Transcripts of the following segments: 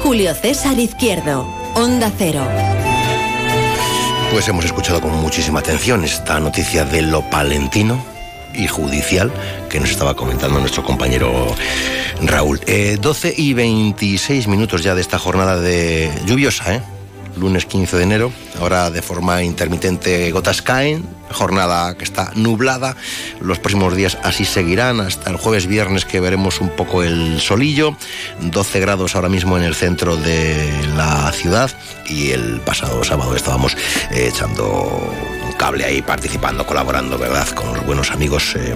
Julio César Izquierdo, Onda Cero. Pues hemos escuchado con muchísima atención esta noticia de lo palentino y judicial que nos estaba comentando nuestro compañero Raúl. 12 eh, y 26 minutos ya de esta jornada de lluviosa, ¿eh? Lunes 15 de enero. Ahora de forma intermitente gotas caen, jornada que está nublada. Los próximos días así seguirán hasta el jueves viernes que veremos un poco el solillo. 12 grados ahora mismo en el centro de la ciudad y el pasado sábado estábamos eh, echando cable ahí participando, colaborando, ¿verdad? Con los buenos amigos eh,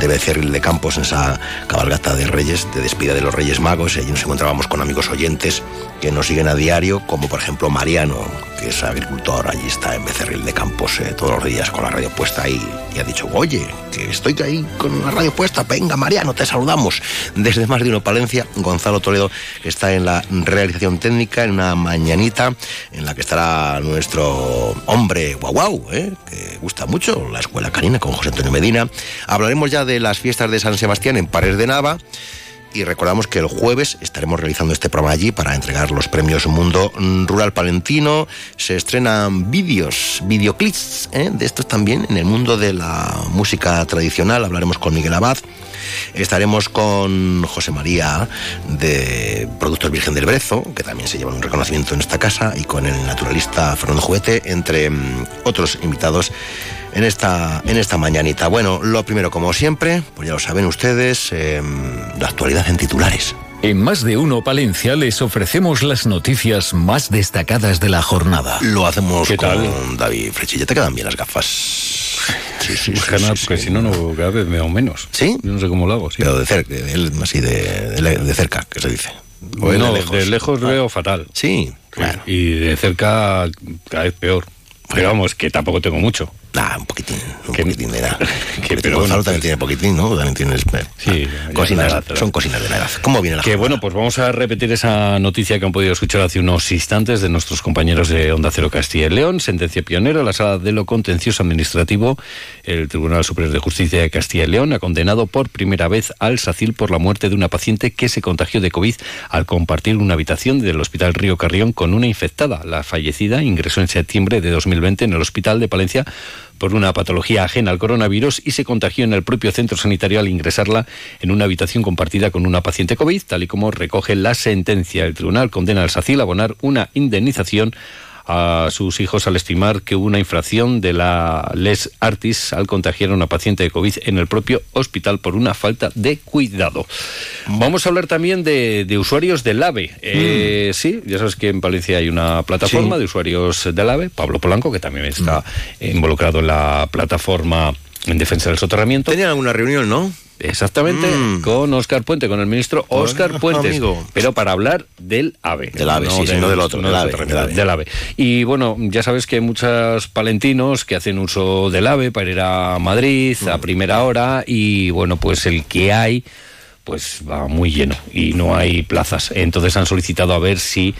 de Becerril de Campos en esa cabalgata de Reyes, de despida de los Reyes Magos. Allí nos encontrábamos con amigos oyentes que nos siguen a diario, como por ejemplo Mariano, es agricultor, allí está en Becerril de Campos eh, todos los días con la radio puesta ahí y ha dicho, oye, que estoy ahí con la radio puesta, venga Mariano, te saludamos. Desde más de uno Palencia, Gonzalo Toledo, está en la realización técnica, en una mañanita en la que estará nuestro hombre guau guau, ¿eh? que gusta mucho, la Escuela Canina con José Antonio Medina. Hablaremos ya de las fiestas de San Sebastián en Pares de Nava y recordamos que el jueves estaremos realizando este programa allí para entregar los premios Mundo Rural Palentino. Se estrenan vídeos, videoclips ¿eh? de estos también en el mundo de la música tradicional. Hablaremos con Miguel Abad. Estaremos con José María de Productos Virgen del Brezo, que también se lleva un reconocimiento en esta casa, y con el naturalista Fernando Juguete, entre mm, otros invitados en esta, en esta mañanita. Bueno, lo primero, como siempre, pues ya lo saben ustedes, em, la actualidad en titulares. En más de uno Palencia les ofrecemos las noticias más destacadas de la jornada. Lo hacemos con David Frechilla. ¿Te quedan bien las gafas? Sí, sí, porque si no, no, cada vez me hago menos. ¿Sí? Yo no sé cómo lo hago, sí. Pero de cerca, él así de, de, cerca, que se dice. O no, de lejos, de lejos veo fatal. Sí, claro. Y de cerca cada vez peor. Pero vamos, que tampoco tengo mucho. Ah, un poquitín, un poquitín de edad. Que, pero Gonzalo también tiene poquitín, ¿no? También tienes... Sí, cocinas, son cocinas de la edad. ¿Cómo viene la Que bueno, pues vamos a repetir esa noticia que han podido escuchar hace unos instantes de nuestros compañeros de Onda Cero Castilla y León. Sentencia pionera, la sala de lo contencioso administrativo. El Tribunal Superior de Justicia de Castilla y León ha condenado por primera vez al SACIL por la muerte de una paciente que se contagió de COVID al compartir una habitación del Hospital Río Carrión con una infectada. La fallecida ingresó en septiembre de 2020 en el Hospital de Palencia por una patología ajena al coronavirus y se contagió en el propio centro sanitario al ingresarla en una habitación compartida con una paciente COVID, tal y como recoge la sentencia. El tribunal condena al SACIL a abonar una indemnización a sus hijos al estimar que hubo una infracción de la Les Artis al contagiar a una paciente de COVID en el propio hospital por una falta de cuidado. Vamos a hablar también de, usuarios del AVE. Eh, mm. Sí, ya sabes que en Valencia hay una plataforma de usuarios del AVE, Pablo Polanco, que también está mm. involucrado en la plataforma en defensa del soterramiento. Tenían alguna reunión, ¿no? Exactamente, mm. con Oscar Puente, con el ministro Oscar Puente, pero para hablar del AVE. Del AVE, sí, no del otro, del, AVE, Y bueno, ya sabes que hay muchos palentinos que hacen uso del AVE para ir a Madrid a mm. primera hora y bueno, pues el que hay pues va muy lleno y no hay plazas. Entonces han solicitado a ver si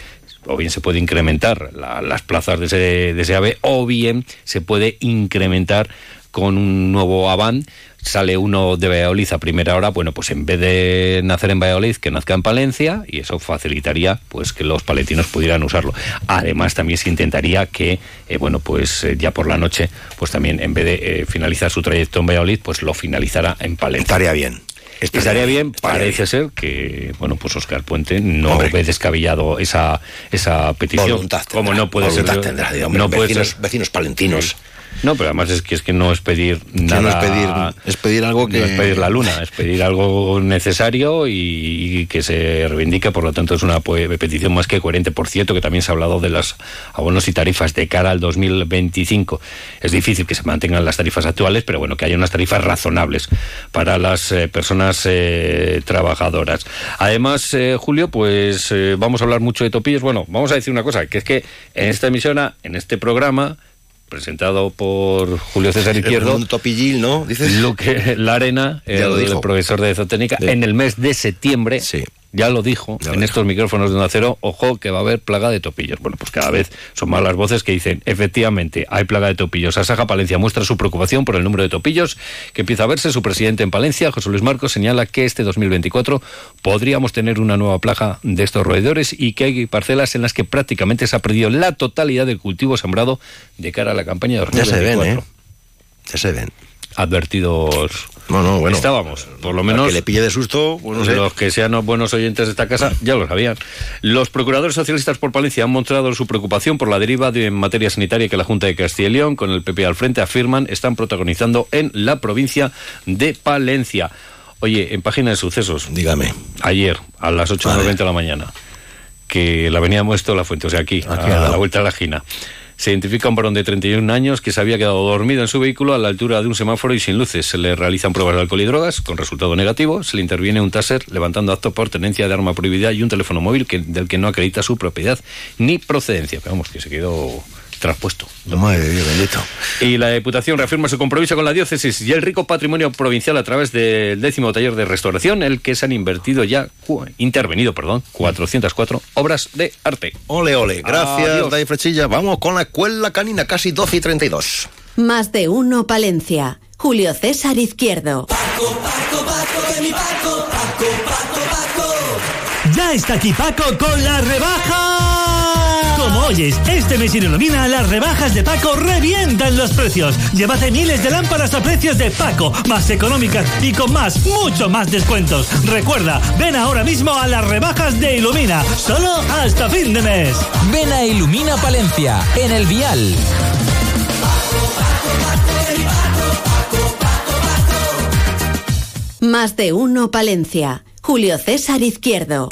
o bien se puede incrementar las plazas de ese, de ese AVE o bien se puede incrementar con un nuevo Avant sale uno de Valladolid a primera hora, bueno, pues en vez de nacer en Valladolid, que nazca en Palencia, y eso facilitaría pues que los palentinos pudieran usarlo. Además, también se intentaría que, eh, bueno, pues eh, ya por la noche, pues también en vez de eh, finalizar su trayecto en Valladolid, pues lo finalizara en Palencia. Estaría bien. Estaría, bien, parece ser que, bueno, pues Oscar Puente no ve descabellado esa, esa petición. Voluntad como no puede ser. Tendrá, no vecinos, vecinos palentinos No, pero además es que es que no es pedir nada. no es pedir, es pedir algo que. No es pedir la luna, es pedir algo necesario y, que se reivindique, por lo tanto es una petición más que coherente. Por cierto, que también se ha hablado de los abonos y tarifas de cara al 2025. Es difícil que se mantengan las tarifas actuales, pero bueno, que haya unas tarifas razonables para las eh, personas eh, trabajadoras. Además, eh, Julio, pues vamos a hablar mucho de topillos. Bueno, vamos a decir una cosa, que es que en esta emisora, en este programa, presentado por Julio César Izquierdo. Un topillil, ¿no? Dices. Luque Larena, el, profesor de Ezotécnica, en el mes de septiembre. Sí ya lo dijo en estos micrófonos de un acero, ojo que va a haber plaga de topillos. Bueno, pues cada vez son más las voces que dicen, efectivamente, hay plaga de topillos. Asaja Palencia muestra su preocupación por el número de topillos que empieza a verse. Su presidente en Palencia, José Luis Marcos, señala que este 2024 podríamos tener una nueva plaga de estos roedores y que hay parcelas en las que prácticamente se ha perdido la totalidad del cultivo sembrado de cara a la campaña de 2024. Ya se ven, ¿eh? Ya se ven advertidos no, bueno, estábamos. Por lo menos. Que le pille de susto, los que sean buenos oyentes de esta casa ya lo sabían. Los procuradores socialistas por Palencia han mostrado su preocupación por la deriva de, en materia sanitaria que la Junta de Castilla y León, con el PP al frente, afirman están protagonizando en la provincia de Palencia. Oye, en página de sucesos. Dígame. Ayer, a las 8.90 de la mañana, que la avenida Muesto La Fuente, o sea, aquí, a, a la vuelta de la esquina se identifica un varón de 31 años que se había quedado dormido en su vehículo a la altura de un semáforo y sin luces. Se le realizan pruebas de alcohol y drogas con resultado negativo. Se le interviene un taser levantando acto por tenencia de arma prohibida y un teléfono móvil que, del que no acredita su propiedad ni procedencia. Pero vamos, que se quedó traspuesto. Y la Diputación reafirma su compromiso con la diócesis y el rico patrimonio provincial a través del décimo taller de restauración, el que se han invertido ya, intervenido, perdón, 404 obras de arte. Ole, ole. Gracias, Dai Frechilla. Vamos con la escuela canina, casi 12 y 32. Más de uno, Palencia. Julio César Izquierdo. Paco, Paco, Paco, de mi Paco, Paco, Paco, Paco. Ya está aquí Paco con la rebaja como oyes, este mes en Ilumina las rebajas de Paco revientan los precios. Llévate miles de lámparas a precios de Paco, más económicas y con más, mucho más descuentos. Recuerda, ven ahora mismo a las rebajas de Ilumina, solo hasta fin de mes. Ven a Ilumina Palencia, en el Vial. Más de uno Palencia. Julio César Izquierdo.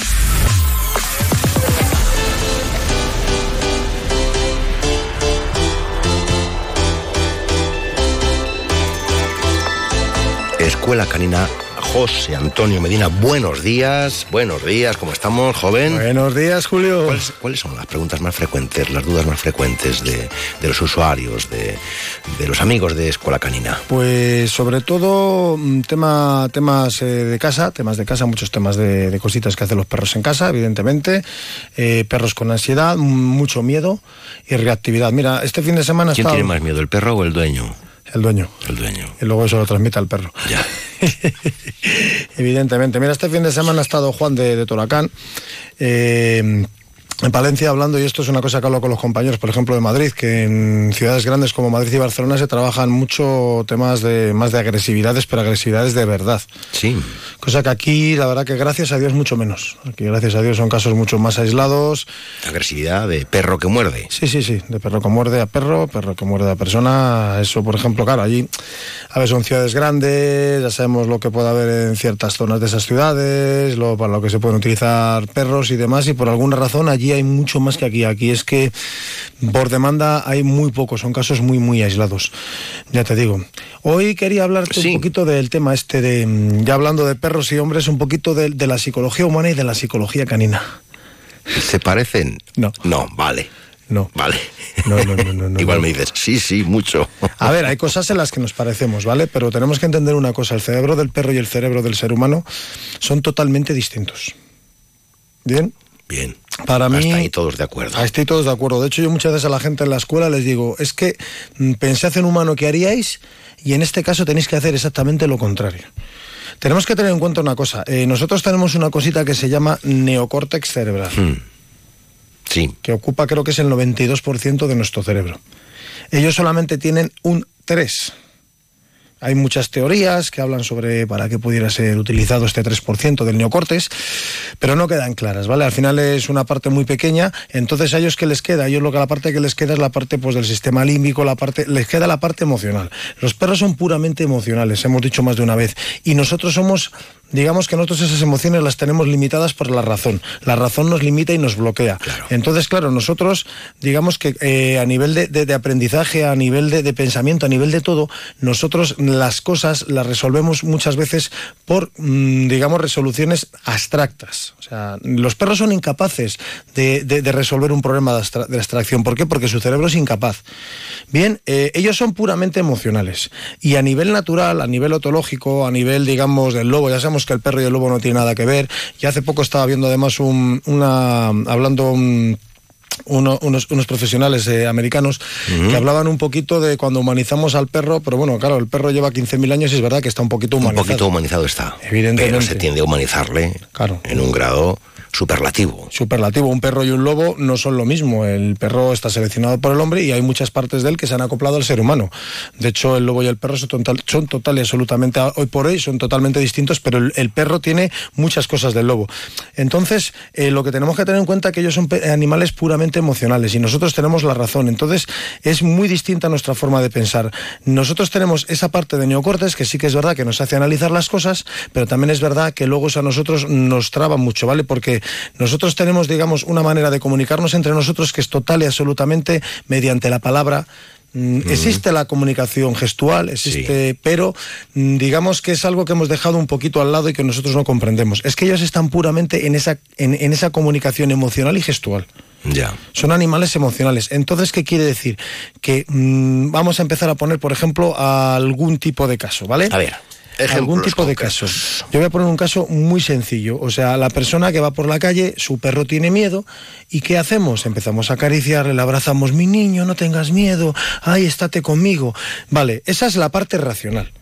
Escuela Canina José Antonio Medina. Buenos días, buenos días, ¿cómo estamos, joven? Buenos días, Julio. ¿Cuáles, son las preguntas más frecuentes, las dudas más frecuentes de, los usuarios, de, los amigos de Escuela Canina? Pues sobre todo mm, tema, temas eh, de casa, temas de casa, muchos temas de, cositas que hacen los perros en casa, evidentemente. Eh, perros con ansiedad, mucho miedo y reactividad. Mira, este fin de semana... ¿Quién tiene más miedo, el perro o el dueño? El dueño. El dueño. Y luego eso lo transmite al perro. Ya. Evidentemente. Mira, este fin de semana ha estado Juan de, de Toracán. Eh, en Palencia hablando, y esto es una cosa que hablo con los compañeros, por ejemplo, de Madrid, que en ciudades grandes como Madrid y Barcelona se trabajan mucho temas de más de agresividades, pero agresividades de verdad. Sí. Cosa que aquí, la verdad que gracias a Dios, mucho menos. Aquí, gracias a Dios, son casos mucho más aislados. Agresividad de perro que muerde. Sí, sí, sí, de perro que muerde a perro, perro que muerde a persona. Eso, por ejemplo, claro, allí, a veces son ciudades grandes, ya sabemos lo que puede haber en ciertas zonas de esas ciudades, lo, para lo que se pueden utilizar perros y demás, y por alguna razón allí hay mucho más que aquí. Aquí es que por demanda hay muy pocos, son casos muy, muy aislados. Ya te digo. Hoy quería hablarte un poquito del tema este de, mm, ya hablando de perros y hombres, un poquito de, la psicología humana y de la psicología canina. ¿Se parecen? No. No, vale. No. Vale. No, no, no, no, Igual me dices, sí, sí, mucho. A ver, hay cosas en las que nos parecemos, ¿vale? Pero tenemos que entender una cosa, el cerebro del perro y el cerebro del ser humano son totalmente distintos. ¿Bien? Bien. Para mí. Hasta ahí todos de acuerdo. Estoy todos de acuerdo. De hecho, yo muchas veces a la gente en la escuela les digo, es que mm, pensad en humano que haríais y en este caso tenéis que hacer exactamente lo contrario. Tenemos que tener en cuenta una cosa. Eh, nosotros tenemos una cosita que se llama neocórtex cerebral. Hmm. Sí. Que ocupa, creo que es el 92% de nuestro cerebro. Ellos solamente tienen un 3%. Hay muchas teorías que hablan sobre para qué pudiera ser utilizado este 3% del neocortes, pero no quedan claras, ¿vale? Al final es una parte muy pequeña, entonces a ellos que les queda, a ellos lo que la parte que les queda es la parte pues del sistema límbico, la parte les queda la parte emocional. Los perros son puramente emocionales, hemos dicho más de una vez, y nosotros somos digamos que nosotros esas emociones las tenemos limitadas por la razón. La razón nos limita y nos bloquea. Entonces, claro, nosotros, digamos que eh, a nivel de, aprendizaje, a nivel de, pensamiento, a nivel de todo, nosotros las cosas las resolvemos muchas veces por, mm, digamos, resoluciones abstractas. O sea, los perros son incapaces de, resolver un problema de, abstracción. ¿Por qué? Porque su cerebro es incapaz. Bien, eh, ellos son puramente emocionales. Y a nivel natural, a nivel otológico, a nivel, digamos, del lobo, ya sabemos que el perro y el lobo no tienen nada que ver. Y hace poco estaba viendo además un, una, hablando unos, unos, profesionales eh, americanos que hablaban un poquito de cuando humanizamos al perro, pero bueno, claro, el perro lleva 15.000 años y es verdad que está un poquito humanizado. Un poquito humanizado está. Evidentemente. Pero se tiende a humanizarle claro. en un grado superlativo. Superlativo. Un perro y un lobo no son lo mismo. El perro está seleccionado por el hombre y hay muchas partes de él que se han acoplado al ser humano. De hecho, el lobo y el perro son total, son total y absolutamente, hoy por hoy, son totalmente distintos, pero el, perro tiene muchas cosas del lobo. Entonces, eh, lo que tenemos que tener en cuenta es que ellos son animales puramente emocionales y nosotros tenemos la razón. Entonces, es muy distinta nuestra forma de pensar. Nosotros tenemos esa parte de neocortes que sí que es verdad que nos hace analizar las cosas, pero también es verdad que luego eso a nosotros nos traba mucho, ¿vale? Porque nosotros tenemos, digamos, una manera de comunicarnos entre nosotros que es total y absolutamente mediante la palabra. Mm, existe la comunicación gestual, existe, pero mm, digamos que es algo que hemos dejado un poquito al lado y que nosotros no comprendemos. Es que ellos están puramente en esa, en, esa comunicación emocional y gestual. Ya. Son animales emocionales. Entonces, ¿qué quiere decir? Que mm, vamos a empezar a poner, por ejemplo, algún tipo de caso, ¿vale? A ver algún tipo de caso. Yo voy a poner un caso muy sencillo. O sea, la persona que va por la calle, su perro tiene miedo, ¿y qué hacemos? Empezamos a acariciarle, le abrazamos, mi niño, no tengas miedo, ay, estate conmigo. Vale, esa es la parte racional.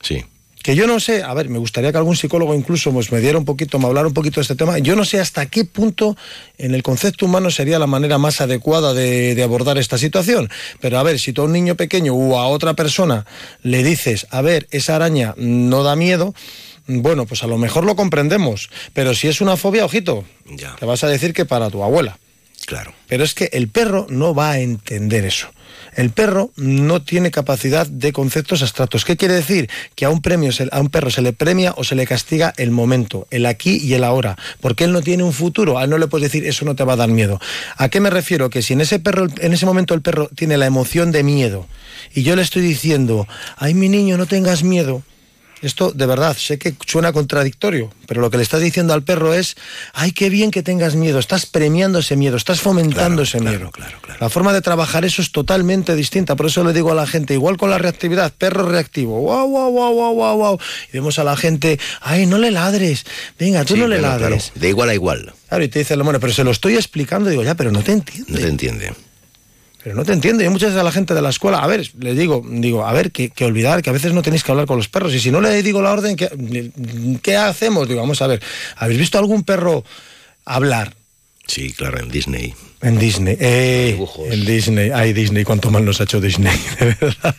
Sí que yo no sé, a ver, me gustaría que algún psicólogo incluso pues, me diera un poquito, me hablara un poquito de este tema. Yo no sé hasta qué punto en el concepto humano sería la manera más adecuada de, abordar esta situación. Pero a ver, si tú a un niño pequeño o a otra persona le dices, a ver, esa araña no da miedo, bueno, pues a lo mejor lo comprendemos. Pero si es una fobia, ojito, ya. te vas a decir que para tu abuela. Claro. Pero es que el perro no va a entender eso. El perro no tiene capacidad de conceptos abstractos. ¿Qué quiere decir? Que a un, premio, a un perro se le premia o se le castiga el momento, el aquí y el ahora, porque él no tiene un futuro. A él no le puedes decir, eso no te va a dar miedo. ¿A qué me refiero? Que si en ese, perro, en ese momento el perro tiene la emoción de miedo y yo le estoy diciendo, ay mi niño, no tengas miedo, esto de verdad, sé que suena contradictorio, pero lo que le estás diciendo al perro es, ay, qué bien que tengas miedo, estás premiando ese miedo, estás fomentando ese miedo. Claro, claro, la forma de trabajar eso es totalmente distinta, por eso le digo a la gente, igual con la reactividad, perro reactivo, wow, wow, wow, wow, wow, wow. Y vemos a la gente, ay, no le ladres, venga, tú no le ladres. De igual a igual. Claro, y te dice, bueno, pero se lo estoy explicando, digo, ya, pero no te entiende. No te entiende pero no te entiende. Yo muchas veces a la gente de la escuela, a ver, les digo, digo, a ver, que, olvidar, que a veces no tenéis que hablar con los perros. Y si no le digo la orden, ¿qué, ¿qué hacemos? Digo, vamos a ver, ¿habéis visto algún perro hablar? Sí, claro, en Disney. En Disney. Eh, en Disney. Ay, Disney, cuánto mal nos ha hecho Disney, de verdad.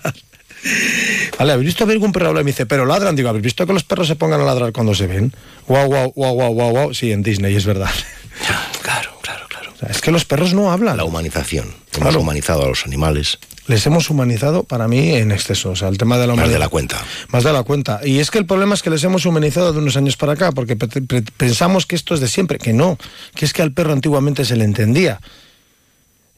Vale, ¿habéis visto algún perro hablar? Y me dice, pero ladran. Digo, ¿habéis visto que los perros se pongan a ladrar cuando se ven? Guau, guau, guau, guau, guau, guau. Sí, en Disney, es verdad. Claro, es que los perros no hablan. La humanización. Hemos humanizado a los animales. Les hemos humanizado para mí en exceso. O sea, el tema de la humanidad. Más de la cuenta. Más de la cuenta. Y es que el problema es que les hemos humanizado de unos años para acá, porque pensamos que esto es de siempre, que no. Que es que al perro antiguamente se le entendía.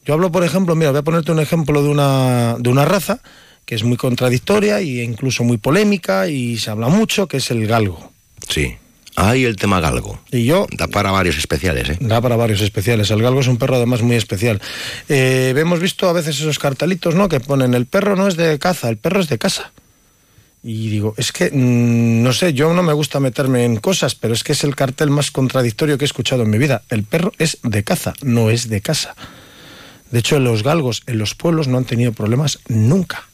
Yo hablo, por ejemplo, mira, voy a ponerte un ejemplo de una, de una raza que es muy contradictoria e incluso muy polémica y se habla mucho, que es el galgo. Sí. Hay el tema galgo. Y yo... Da para varios especiales, ¿eh? Da para varios especiales. El galgo es un perro además muy especial. Eh, hemos visto a veces esos cartelitos, ¿no? Que ponen, el perro no es de caza, el perro es de casa. Y digo, es que, mm, no sé, yo no me gusta meterme en cosas, pero es que es el cartel más contradictorio que he escuchado en mi vida. El perro es de caza, no es de casa. De hecho, los galgos en los pueblos no han tenido problemas nunca.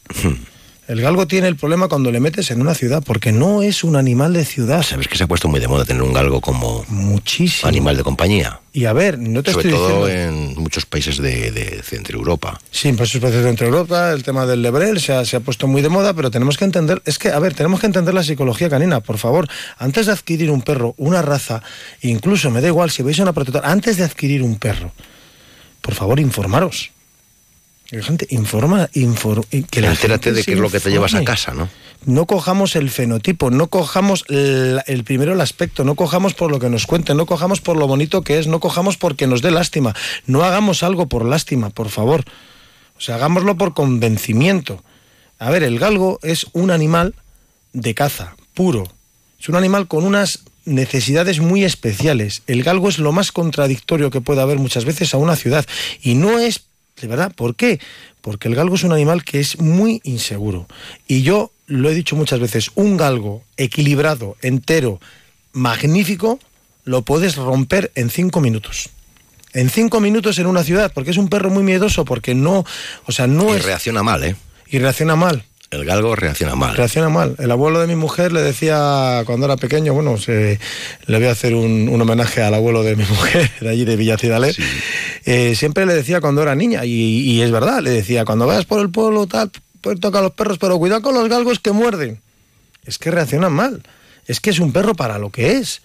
El galgo tiene el problema cuando le metes en una ciudad, porque no es un animal de ciudad. Sabes que se ha puesto muy de moda tener un galgo como Muchísimo. animal de compañía. Y a ver, no te Sobre estoy todo diciendo... en muchos países de, de Centro Europa. Sí, sus países de Europa, el tema del lebrel se ha, se ha puesto muy de moda, pero tenemos que entender, es que, a ver, tenemos que entender la psicología canina, por favor. Antes de adquirir un perro, una raza, incluso me da igual si veis a una protectora, antes de adquirir un perro, por favor, informaros. Gente informa, infor- y que la Entérate gente de qué es lo que te llevas a casa, ¿no? No cojamos el fenotipo, no cojamos el, el primero el aspecto, no cojamos por lo que nos cuenten, no cojamos por lo bonito que es, no cojamos porque nos dé lástima. No hagamos algo por lástima, por favor. O sea, hagámoslo por convencimiento. A ver, el galgo es un animal de caza, puro. Es un animal con unas necesidades muy especiales. El galgo es lo más contradictorio que puede haber muchas veces a una ciudad. Y no es, de verdad, ¿por qué? Porque el galgo es un animal que es muy inseguro. Y yo lo he dicho muchas veces, un galgo equilibrado, entero, magnífico, lo puedes romper en cinco minutos. En cinco minutos en una ciudad, porque es un perro muy miedoso, porque no, o sea, no Y es... reacciona mal, ¿eh? Y reacciona mal. El galgo reacciona mal. Reacciona mal. El abuelo de mi mujer le decía cuando era pequeño, bueno, se- le voy a hacer un, un homenaje al abuelo de mi mujer, de allí de Villacidalet. Eh, siempre le decía cuando era niña, y, y es verdad, le decía, cuando vayas por el pueblo, tal, pues toca a los perros, pero cuidado con los galgos que muerden. Es que reaccionan mal. Es que es un perro para lo que es.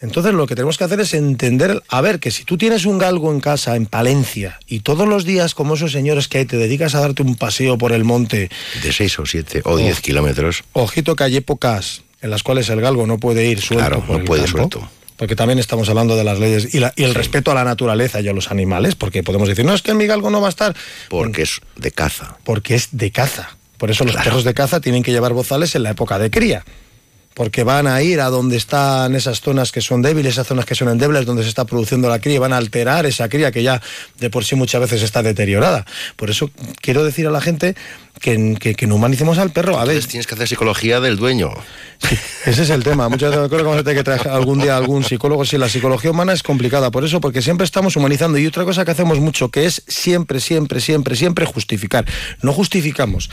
Entonces lo que tenemos que hacer es entender, a ver, que si tú tienes un galgo en casa, en Palencia, y todos los días, como esos señores que hay, te dedicas a darte un paseo por el monte, De 6 o 7 o 10 kilómetros. Ojito que hay épocas en las cuales el galgo no puede ir suelto. Claro, por no el puede campo, suelto. Porque también estamos hablando de las leyes y, la- y el respeto a la naturaleza y a los animales, porque podemos decir, no, es que mi galgo no va a estar. Porque es de caza. Porque es de caza. Por eso los perros de caza tienen que llevar bozales en la época de cría. Porque van a ir a donde están esas zonas que son débiles, esas zonas que son endebles, donde se está produciendo la cría, y van a alterar esa cría que ya de por sí muchas veces está deteriorada. Por eso quiero decir a la gente que, que, que no humanicemos al perro. A ver, Entonces tienes que hacer psicología del dueño. ese es el tema. Muchas veces creo que vamos a tener que traer algún día algún psicólogo. Sí, la psicología humana es complicada por eso, porque siempre estamos humanizando. Y otra cosa que hacemos mucho, que es siempre, siempre, siempre, siempre justificar. No justificamos.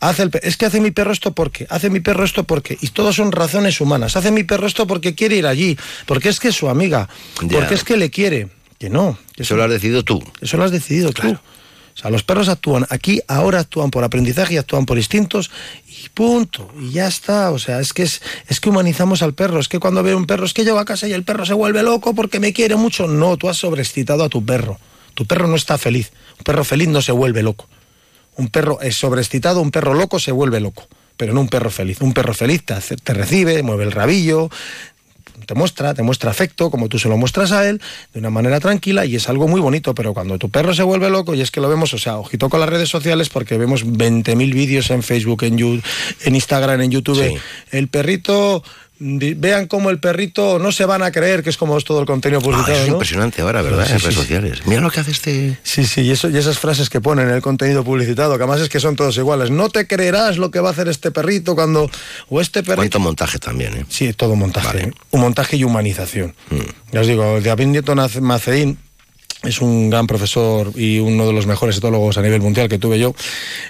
Hace el es que hace mi perro esto porque, hace mi perro esto porque, y todos son razones humanas. Hace mi perro esto porque quiere ir allí, porque es que es su amiga, Ya. porque es que le quiere. Que no, que Eso lo has decidido tú. eso lo has decidido tú. O sea, los perros actúan aquí, ahora actúan por aprendizaje y actúan por instintos y punto. Y ya está. O sea, es que es, que humanizamos al perro. Es que cuando veo un perro, es que llego a casa y el perro se vuelve loco porque me quiere mucho. No, tú has sobreexcitado a tu perro. Tu perro no está feliz. Un perro feliz no se vuelve loco. Un perro es sobreexcitado, un perro loco se vuelve loco. Pero no un perro feliz. Un perro feliz te recibe, mueve el rabillo, te muestra, te muestra afecto, como tú se lo muestras a él, de una manera tranquila y es algo muy bonito, pero cuando tu perro se vuelve loco, y es que lo vemos, o sea, ojito con las redes sociales porque vemos 20.000 vídeos en Facebook, en, Yu- en Instagram, en YouTube, Sí. el perrito, vean cómo el perrito no se van a creer que es como es todo el contenido Ah, publicitado, eso es ¿no? impresionante ahora, ¿verdad? Sí, en sí, redes sí. sociales. Mira lo que hace este. Sí, sí, y, eso, y esas frases que ponen en el contenido publicitado, que además es que son todos iguales. No te creerás lo que va a hacer este perrito cuando... O este perrito... Cuánto montaje también, ¿eh? Sí, todo montaje. Vale. ¿eh? Un montaje y humanización. Mm. Ya os digo, David Nieto Naz- Maceín es un gran profesor y uno de los mejores etólogos a nivel mundial que tuve yo.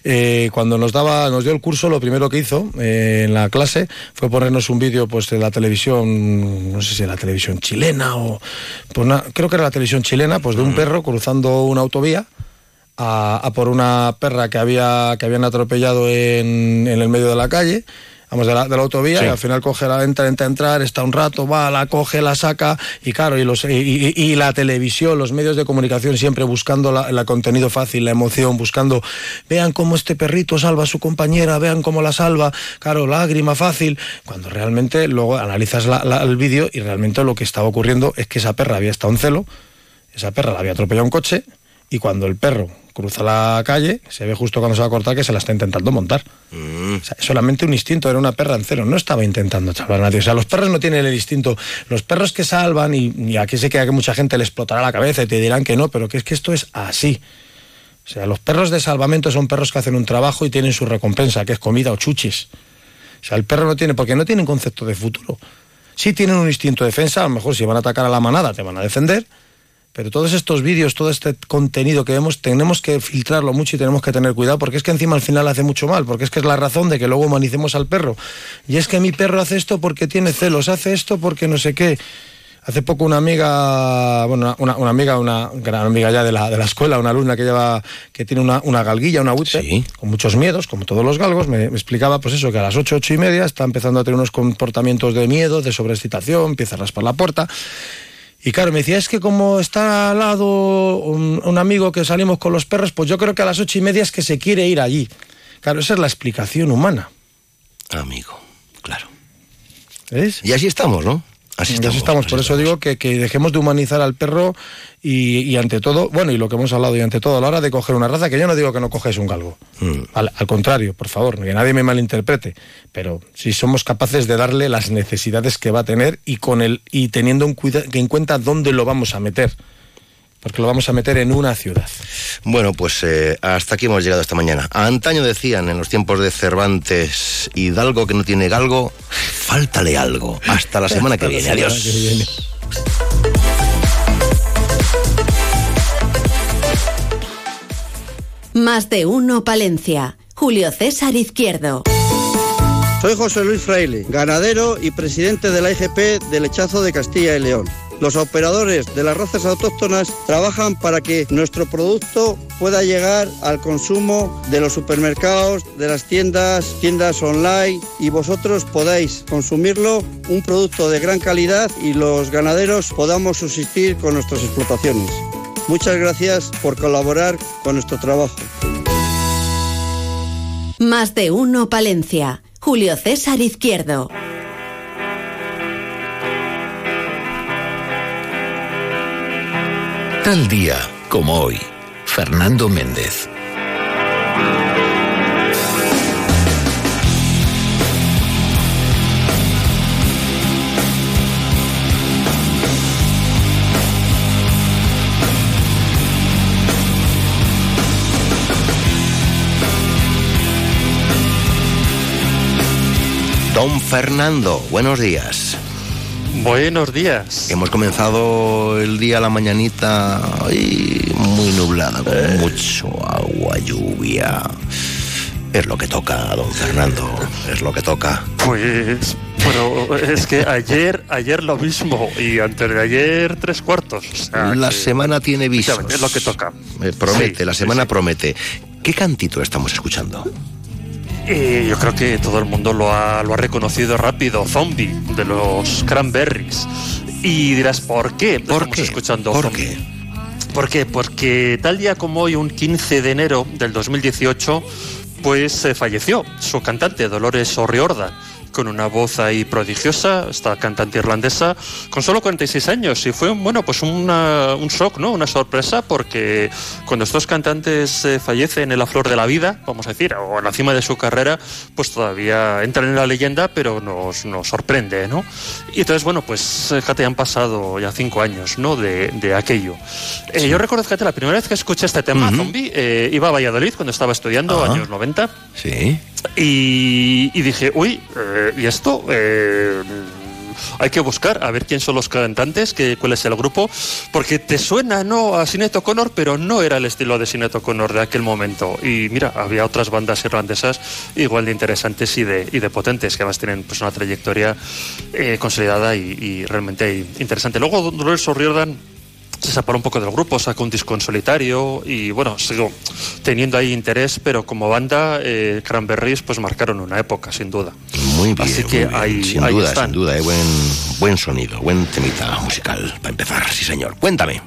Eh, cuando nos daba, nos dio el curso, lo primero que hizo eh, en la clase fue ponernos un vídeo pues de la televisión, no sé si era la televisión chilena o pues, creo que era la televisión chilena, pues de un perro cruzando una autovía a, a por una perra que había que habían atropellado en, en el medio de la calle vamos de la, de la autovía Sí. y al final coge la entra entra entrar está un rato va la coge la saca y claro y los y, y- y la televisión los medios de comunicación siempre buscando la, la contenido fácil la emoción buscando vean cómo este perrito salva a su compañera vean cómo la salva claro lágrima fácil cuando realmente luego analizas la- la- el vídeo y realmente lo que estaba ocurriendo es que esa perra había estado en celo esa perra la había atropellado un coche y cuando el perro cruza la calle, se ve justo cuando se va a cortar que se la está intentando montar. Mm. O sea, solamente un instinto, era una perra en cero, no estaba intentando salvar a nadie. O sea, los perros no tienen el instinto. Los perros que salvan, y, y aquí sé que mucha gente le explotará la cabeza y te dirán que no, pero que es que esto es así. O sea, los perros de salvamento son perros que hacen un trabajo y tienen su recompensa, que es comida o chuches. O sea, el perro no tiene, porque no tienen concepto de futuro. Sí tienen un instinto de defensa, a lo mejor si van a atacar a la manada te van a defender, Pero todos estos vídeos, todo este contenido que vemos, tenemos que filtrarlo mucho y tenemos que tener cuidado, porque es que encima al final hace mucho mal, porque es que es la razón de que luego humanicemos al perro. Y es que mi perro hace esto porque tiene celos, hace esto porque no sé qué. Hace poco una amiga, bueno, una, una amiga, una gran amiga ya de la, de la escuela, una alumna que lleva, que tiene una, una galguilla, una huite, con muchos miedos, como todos los galgos, me, me explicaba pues eso, que a las ocho, ocho y media está empezando a tener unos comportamientos de miedo, de sobreexcitación, empieza a raspar la puerta. Y claro, me decía, es que como está al lado un, un amigo que salimos con los perros, pues yo creo que a las ocho y media es que se quiere ir allí. Claro, esa es la explicación humana. Amigo, claro. ¿Ves? Y así estamos, ¿no? Así estamos. Por eso digo que, que dejemos de humanizar al perro y, y ante todo, bueno, y lo que hemos hablado y ante todo, a la hora de coger una raza, que yo no digo que no coges un galgo. Mm. Al, al contrario, por favor, que nadie me malinterprete. Pero si somos capaces de darle las necesidades que va a tener y con el, y teniendo en, cuida- en cuenta dónde lo vamos a meter. Porque lo vamos a meter en una ciudad. Bueno, pues eh, hasta aquí hemos llegado esta mañana. Antaño decían en los tiempos de Cervantes, Hidalgo que no tiene galgo, fáltale algo. Hasta la semana que viene. Adiós. Más de uno Palencia. Julio César Izquierdo. Soy José Luis Fraile, ganadero y presidente de la IGP de Lechazo de Castilla y León. Los operadores de las razas autóctonas trabajan para que nuestro producto pueda llegar al consumo de los supermercados, de las tiendas, tiendas online y vosotros podáis consumirlo, un producto de gran calidad y los ganaderos podamos subsistir con nuestras explotaciones. Muchas gracias por colaborar con nuestro trabajo. Más de uno Palencia. Julio César Izquierdo. Tal día como hoy, Fernando Méndez. Don Fernando, buenos días. Buenos días. Hemos comenzado el día, la mañanita, ay, muy nublada, con mucho agua, lluvia. Es lo que toca, don Fernando, es lo que toca. Pues, pero es que ayer, ayer lo mismo y antes de ayer tres cuartos. o sea La que- semana tiene visos. Es lo que toca. Eh, promete, Sí, la sí, semana sí. promete. ¿Qué cantito estamos escuchando? Yo creo que todo el mundo lo ha, lo ha reconocido rápido, Zombie, de los Cranberries. Y dirás, ¿por qué? ¿Por estamos qué? escuchando ¿Por Zombie? qué? ¿Por qué? Porque tal día como hoy, un 15 de enero del 2018, pues eh, falleció su cantante Dolores O'Riordan con una voz ahí prodigiosa, esta cantante irlandesa, con solo 46 años. Y fue, bueno, pues una- un shock, ¿no? Una sorpresa, porque cuando estos cantantes eh, fallecen en la flor de la vida, vamos a decir, o en la cima de su carrera, pues todavía entran en la leyenda, pero nos, nos sorprende, ¿no? Y entonces, bueno, pues eh, fíjate, han pasado ya cinco años, ¿no? De, de aquello. Eh, yo recuerdo, fíjate, la primera vez que escuché este tema, Zombie, eh, iba a Valladolid cuando estaba estudiando, años 90. Sí. Y, dije, uy, eh, ¿y esto? Eh, hay que buscar a ver quién son los cantantes, qué, cuál es el grupo, porque te suena no a Sinead O'Connor, pero no era el estilo de Sinead O'Connor de aquel momento. Y mira, había otras bandas irlandesas igual de interesantes y de, y de potentes, que además tienen pues, una trayectoria eh, consolidada y, y realmente interesante. Luego Dolores O'Riordan se separó un poco del grupo, sacó un disco en solitario y bueno, sigo teniendo ahí interés, pero como banda, eh, Cranberries pues marcaron una época, sin duda. Muy bien. Así que muy bien. ahí- sin ahí duda, están. sin duda, eh, buen, buen sonido, buen temita musical para empezar, sí señor. Cuéntame.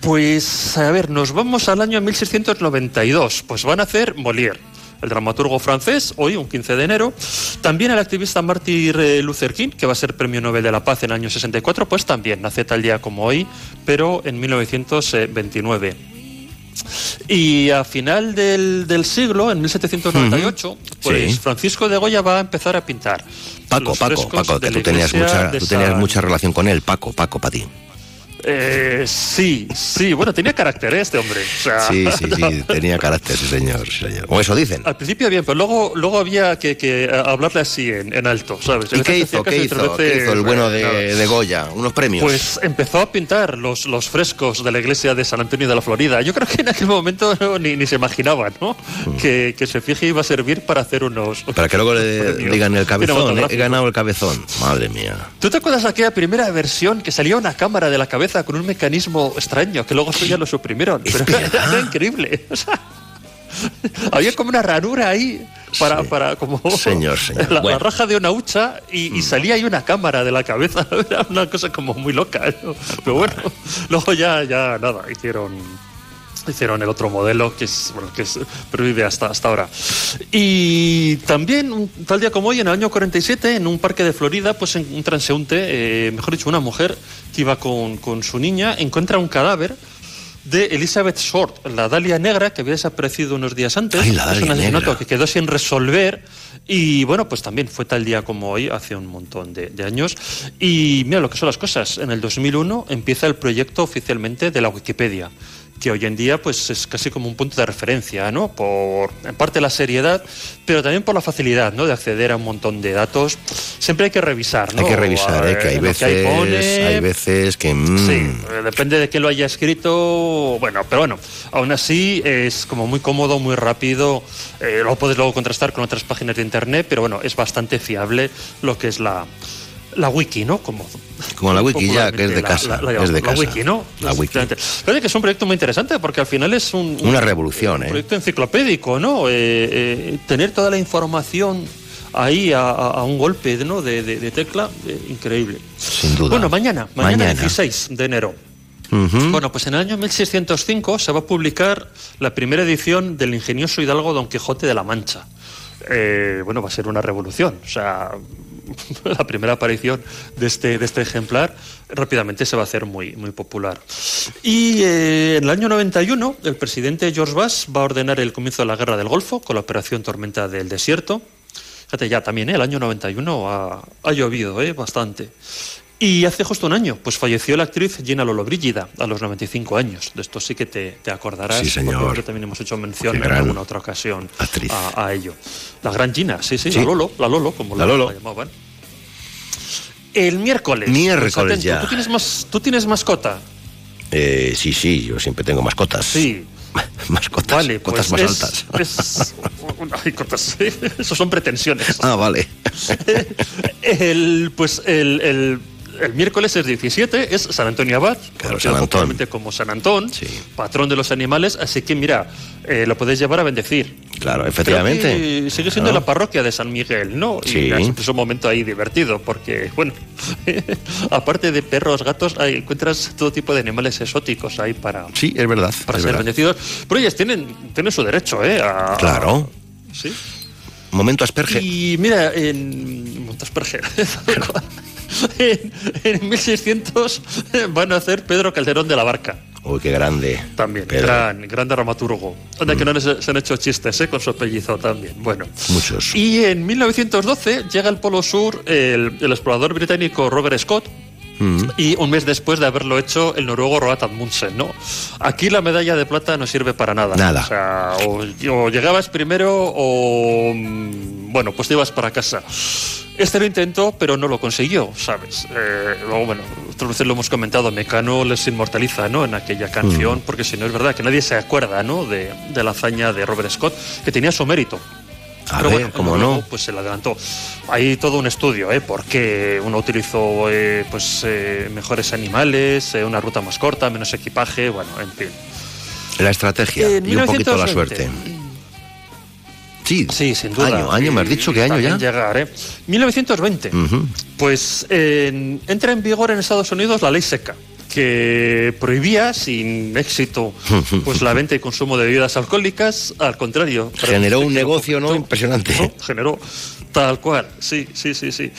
Pues a ver, nos vamos al año 1692, pues van a hacer Molière. El dramaturgo francés, hoy, un 15 de enero. También el activista Martin eh, Luther King, que va a ser premio Nobel de la Paz en el año 64, pues también nace tal día como hoy, pero en 1929. Y a final del, del siglo, en 1798, pues Sí. Francisco de Goya va a empezar a pintar. Paco, Paco, Paco, que tú tenías, mucha, tú tenías San- mucha relación con él. Paco, Paco, para ti. Eh, sí, sí, bueno, tenía carácter ¿eh, este hombre. O sea, Sí, sí, sí, tenía carácter, sí, señor. señor. O eso dicen. Al principio bien, pero luego, luego había que, que hablarle así en, en alto, ¿sabes? ¿Y En qué hizo? ¿Qué y otras hizo? ¿Qué veces, hizo el bueno eh, de, Goya? ¿Unos premios? Pues empezó a pintar los, los frescos de la iglesia de San Antonio de la Florida. Yo creo que en aquel momento no, ni, ni se imaginaba, ¿no? Que, que su efigie iba a servir para hacer unos... Mm. Para que luego le digan el cabezón, eh, he ganado el cabezón. Madre mía. ¿Tú te acuerdas de aquella primera versión que salía una cámara de la cabeza con un mecanismo extraño que luego eso ya lo suprimieron? Pero era, era increíble. O sea, había como una ranura ahí para, para como Señor, señor. La, la Bueno. raja de una hucha y, Mm. y salía ahí una cámara de la cabeza. Era una cosa como muy loca. ¿no? Pero bueno, luego ya, ya nada, hicieron hicieron el otro modelo que es bueno que es, pervive hasta hasta ahora y también un tal día como hoy en el año 47 en un parque de Florida pues un transeúnte eh, mejor dicho una mujer que iba con, con su niña encuentra un cadáver de Elizabeth Short, la Dalia negra que había desaparecido unos días antes. Ay, la es un asesinato negra. que quedó sin resolver y bueno, pues también fue tal día como hoy, hace un montón de, de años. Y mira lo que son las cosas. En el 2001 empieza el proyecto oficialmente de la Wikipedia que hoy en día pues es casi como un punto de referencia, ¿no? Por en parte la seriedad, pero también por la facilidad, ¿no? De acceder a un montón de datos. Siempre hay que revisar, ¿no? Hay que revisar, A ¿eh? que hay veces, pone. hay veces que... Sí, eh, depende de quién lo haya escrito. Bueno, pero bueno, aún así es como muy cómodo, muy rápido. eh, lo puedes luego contrastar con otras páginas de internet, pero bueno, es bastante fiable lo que es la, la wiki, ¿no? Como, Como la wiki ya, que es de la- casa. la- la es de la casa. wiki, ¿no? La wiki. Que es un proyecto muy interesante porque al final es un, un- Una revolución, un ¿eh? proyecto enciclopédico, ¿no? Eh, eh, tener toda la información ahí a, un golpe ¿no? de, de- de tecla, eh, increíble. Sin duda. Bueno, mañana, mañana, Mañana. 16 de enero. Bueno, pues en el año 1605 se va a publicar la primera edición del ingenioso hidalgo Don Quijote de la Mancha. Eh, bueno, va a ser una revolución. O sea, la primera aparición de este, de este ejemplar rápidamente se va a hacer muy, muy popular. Y eh, en el año 91 el presidente George Bush va a ordenar el comienzo de la Guerra del Golfo con la Operación Tormenta del Desierto. Fíjate, ya también, ¿eh? el año 91 ha, ha llovido ¿eh? bastante. Y hace justo un año, pues falleció la actriz Gina Lollobrigida a los 95 años. De esto sí que te, te acordarás. Sí, señor. porque también hemos hecho mención en alguna otra ocasión a, a ello. La gran Gina, sí, sí, Sí. la Lolo, la Lolo, como La la, Lolo. la llamaban. El miércoles. Miércoles atento, ya. ¿Tú tienes, más, ¿Tú tienes mascota? Eh, sí, sí, yo siempre tengo mascotas. Sí. mascotas. Vale, cotas pues más es- altas. es- Ay, cotas, Eso son pretensiones. Ah, vale. El, pues el, el- el miércoles es 17, es San Antonio Abad, Claro, San Antón. como San Antón, Sí. patrón de los animales, así que mira, eh, lo podéis llevar a bendecir. Claro, efectivamente. que sigue siendo Claro. la parroquia de San Miguel, ¿no? Sí. Y es un momento ahí divertido, porque, bueno, aparte de perros, gatos, ahí encuentras todo tipo de animales exóticos ahí para, Sí, es verdad. para es ser verdad. bendecidos. Pero ellos tienen, tienen su derecho, ¿eh? A- Claro. Sí. Momento asperge. Y mira, en Montasperger, en, en 1600 van a hacer Pedro Calderón de la Barca. Uy, qué grande. También, Pedro. gran, gran dramaturgo. Anda que no se han hecho chistes ¿eh? con su apellizo también. Bueno. Muchos. Y en 1912 llega al Polo Sur el, el explorador británico Robert Scott. Mm. Y un mes después de haberlo hecho el noruego Roald Amundsen, ¿no? Aquí la medalla de plata no sirve para nada. Nada. O sea, o, o llegabas primero o... mm, Bueno, pues te ibas para casa. Este lo intentó, pero no lo consiguió, ¿sabes? Eh, luego, bueno, otras veces lo hemos comentado, Mecano les inmortaliza, ¿no? En aquella canción, Mm. porque si no es verdad que nadie se acuerda, ¿no? De, de la hazaña de Robert Scott, que tenía su mérito. A Pero ver, bueno, luego, no. Pues se le adelantó. Hay todo un estudio, ¿eh? Por qué uno utilizó eh, pues, eh, mejores animales, eh, una ruta más corta, menos equipaje, bueno, en fin. La estrategia En y un poquito la 1920. suerte. Sí, Sí, sin duda. Año, año, me has dicho que año ya. llegar, ¿eh? 1920. Ujú. Pues en- entra en vigor en Estados Unidos la ley seca que prohibía sin éxito pues la venta y consumo de bebidas alcohólicas al contrario Generó un negocio, ¿no? Impresionante. ¿no? generó tal cual sí sí sí sí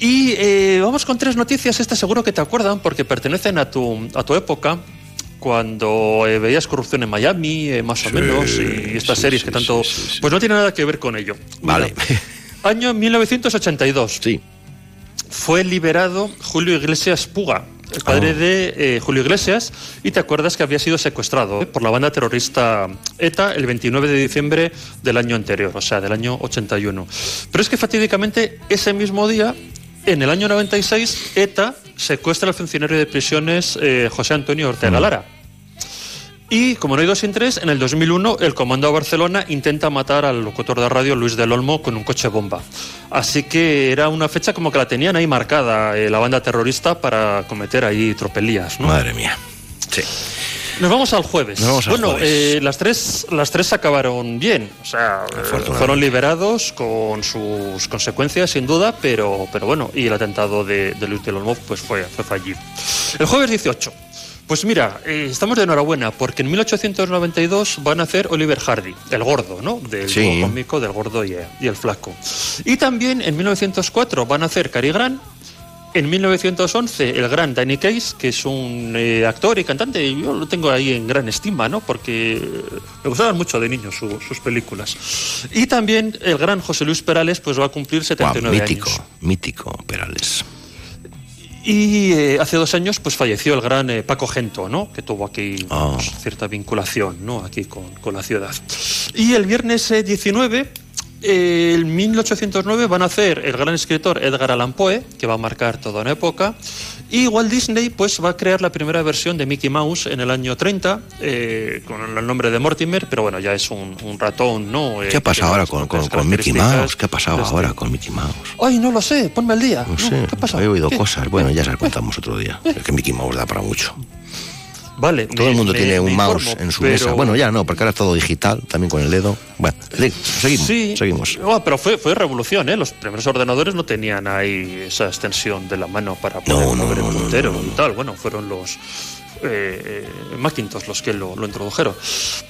y eh, vamos con tres noticias estas seguro que te acuerdan porque pertenecen a tu a tu época cuando eh, veías corrupción en Miami eh, más o Sí, menos y estas sí, series sí, que tanto pues no tiene nada que ver con ello Vale. Mira, año 1982 Sí. fue liberado Julio Iglesias Puga, el padre de eh, Julio Iglesias, y te acuerdas que había sido secuestrado por la banda terrorista ETA el 29 de diciembre del año anterior, o sea, del año 81. Pero es que fatídicamente ese mismo día, en el año 96, ETA secuestra al funcionario de prisiones eh, José Antonio Ortega Lara. Y como no hay dos sin tres, en el 2001 el Comando a Barcelona intenta matar al locutor de radio Luis del Olmo con un coche bomba. Así que era una fecha como que la tenían ahí marcada eh, la banda terrorista para cometer ahí tropelías. ¿no? Madre mía. Sí. Nos vamos al jueves. Al bueno, jueves. eh, las tres las tres acabaron bien, o sea, eh, fueron liberados con sus consecuencias sin duda, pero pero bueno, y el atentado de, de Luis del Olmo pues fue fue fallido. El jueves 18. Pues mira, eh, estamos de enhorabuena porque en 1892 van a hacer Oliver Hardy, el gordo, ¿no? Del Sí. cómico del gordo y, el- y el flaco. Y también en 1904 van a hacer Cary Grant, en 1911, el gran Danny Case, que es un eh, actor y cantante, yo lo tengo ahí en gran estima, ¿no? Porque eh, me gustaban mucho de niño su- sus películas. Y también el gran José Luis Perales, pues va a cumplir Guau, 79 mítico, años. mítico, Perales. Y eh, hace dos años, pues falleció el gran eh, Paco Gento, ¿no? Que tuvo aquí Ah. pues, cierta vinculación, ¿no? Aquí con, con la ciudad. Y el viernes eh, 19, eh, en 1809, van a hacer el gran escritor Edgar Allan Poe, que va a marcar toda una época. Y Walt Disney, pues, va a crear la primera versión de Mickey Mouse en el año 30, eh, con el nombre de Mortimer, pero bueno, ya es un, un ratón, ¿no? Eh, ¿Qué ha pasado ahora con, con, con Mickey Mouse? ¿Qué ha pasado ahora con Mickey Mouse? Ay, no lo sé, ponme al día. No sé, ¿Qué ha pasado? he oído ¿Qué? cosas. Bueno, ya se las contamos otro día. Es que Mickey Mouse da para mucho. Vale. Todo me- el mundo me- tiene un mouse informo, en su pero- mesa. Bueno, ya no, porque ahora es todo digital, también con el dedo. Bueno, seguimos. Sí, Seguimos. Oh, pero fue, fue revolución, ¿eh? Los primeros ordenadores no tenían ahí esa extensión de la mano para poder No, mover no, el puntero no. y tal. Bueno, fueron los eh, Macintosh los que lo, lo introdujeron.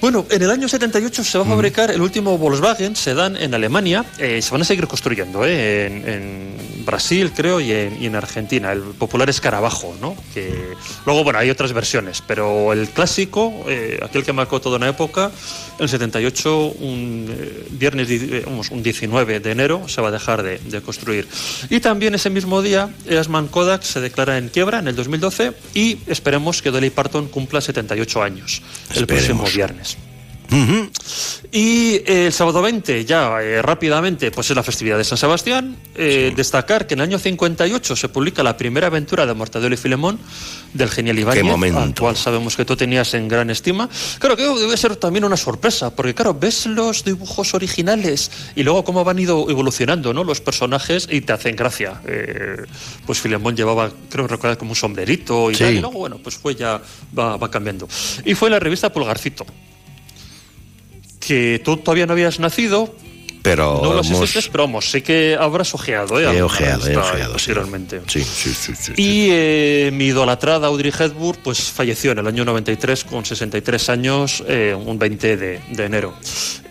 Bueno, en el año 78 se va a fabricar el último Volkswagen sedán en Alemania. Eh, se van a seguir construyendo, ¿eh? En, en Brasil, creo, y en, y en Argentina. El popular escarabajo, ¿no? Que luego, bueno, hay otras versiones, pero el clásico, eh, aquel que marcó toda una época, el 78, un eh, viernes, eh, vamos, un 19 de enero, se va a dejar de, de construir. Y también ese mismo día, Eastman Kodak se declara en quiebra en el 2012 y esperemos que Dolly Parton cumpla 78 años el próximo Y eh, el sábado 20, ya eh, rápidamente, pues es la festividad de San Sebastián. Eh, Destacar que en el año 58 se publica la primera aventura de Mortadelo y Filemón del genial Ibáñez, al cual sabemos que tú tenías en gran estima. Claro que debe ser también una sorpresa, porque claro, ves los dibujos originales y luego cómo van ido evolucionando ¿no? los personajes y te hacen gracia. Pues Filemón llevaba, creo recordar, como un sombrerito y Sí. tal, y luego, bueno, pues fue ya, va, va cambiando. Y fue la revista Pulgarcito que tú todavía no habías nacido, Pero no lo hemos- asistes, pero vamos, sé que habrás ojeado, ¿eh? He ojeado, he ojeado, posteriormente. Sí, sí, sí, sí, sí. Y eh, mi idolatrada Audrey Hepburn pues falleció en el año 93 con 63 años, eh, un 20 de, de enero.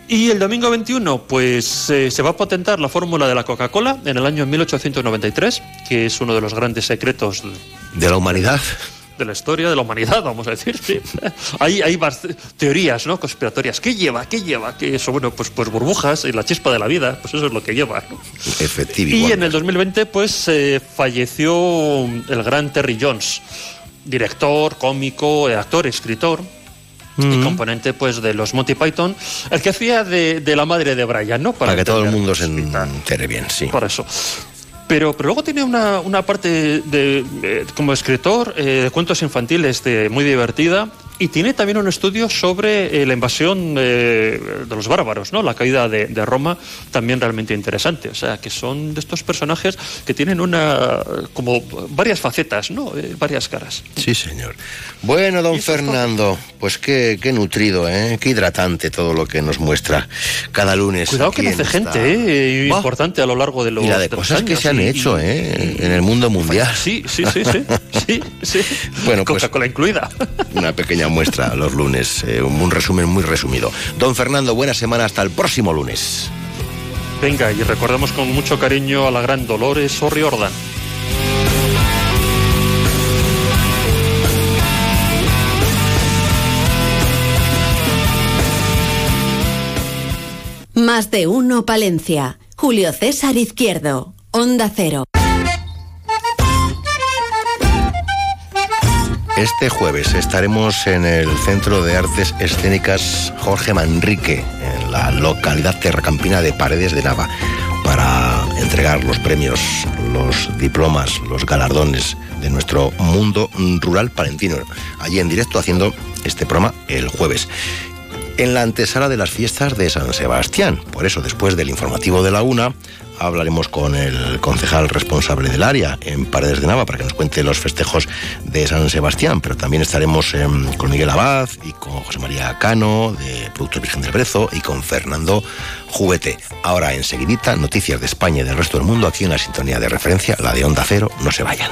Y el domingo 21 pues eh, se va a patentar la fórmula de la Coca-Cola en el año 1893, que es uno de los grandes secretos De la humanidad. De la historia de la humanidad, vamos a decir. sí. hay hay teorías ¿no? conspiratorias. ¿Qué lleva? ¿Qué lleva? Que eso, bueno, pues, pues burbujas y la chispa de la vida, pues eso es lo que lleva. ¿no? Efectivo. Y en el 2020, pues eh, falleció el gran Terry Jones, director, cómico, actor, escritor. Y componente pues de los Monty Python, el que hacía de, de la madre de Brian, ¿no? Para que todo el mundo se entere bien, sí. Por eso. Pero, pero luego tiene una, una parte de, como escritor eh, de cuentos infantiles de, muy divertida y tiene también un estudio sobre eh, la invasión eh, de los bárbaros, ¿no? la caída de, de Roma, también realmente interesante. O sea, que son de estos personajes que tienen una como varias facetas, ¿no? Eh, varias caras. Sí, señor. Bueno, don Fernando, pues qué, qué nutrido, ¿eh? qué hidratante todo lo que nos muestra cada lunes. Cuidado que nace gente eh, importante a lo largo de los Y la de cosas que se han y- hecho, y- ¿eh? En el mundo mundial. Sí, sí, sí, sí, sí, sí. Bueno, pues- Coca-Cola incluida. Una pequeña muestra los lunes, eh, un, un resumen muy resumido. Don Fernando, buena semana, hasta el próximo lunes. Venga, y recordemos con mucho cariño a la gran Dolores O'Riordan. Más de uno Palencia. Julio César Izquierdo. Onda Cero. Este jueves estaremos en el Centro de Artes Escénicas Jorge Manrique, en la localidad terracampina de Paredes de Nava, para entregar los premios, los diplomas, los galardones de nuestro mundo rural palentino. Allí en directo haciendo este programa el jueves en la antesala de las fiestas de San Sebastián. Por eso, después del informativo de la una, hablaremos con el concejal responsable del área en Paredes de Nava para que nos cuente los festejos de San Sebastián, pero también estaremos em, con Miguel Abad y con José María Cano de Producto Virgen del Brezo y con Fernando Juguete. Ahora enseguidita, noticias de España y del resto del mundo aquí en la sintonía de referencia, la de Onda Cero, no se vayan.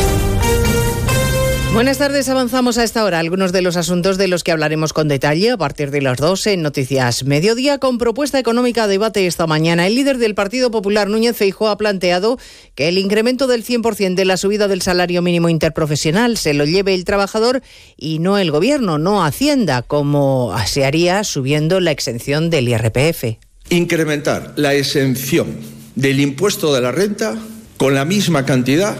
Buenas tardes, avanzamos a esta hora algunos de los asuntos de los que hablaremos con detalle a partir de las 12 en Noticias Mediodía con propuesta económica a debate esta mañana. El líder del Partido Popular, Núñez Feijóo, ha planteado que el incremento del 100% de la subida del salario mínimo interprofesional se lo lleve el trabajador y no el gobierno, no Hacienda, como se haría subiendo la exención del IRPF. Incrementar la exención del impuesto de la renta con la misma cantidad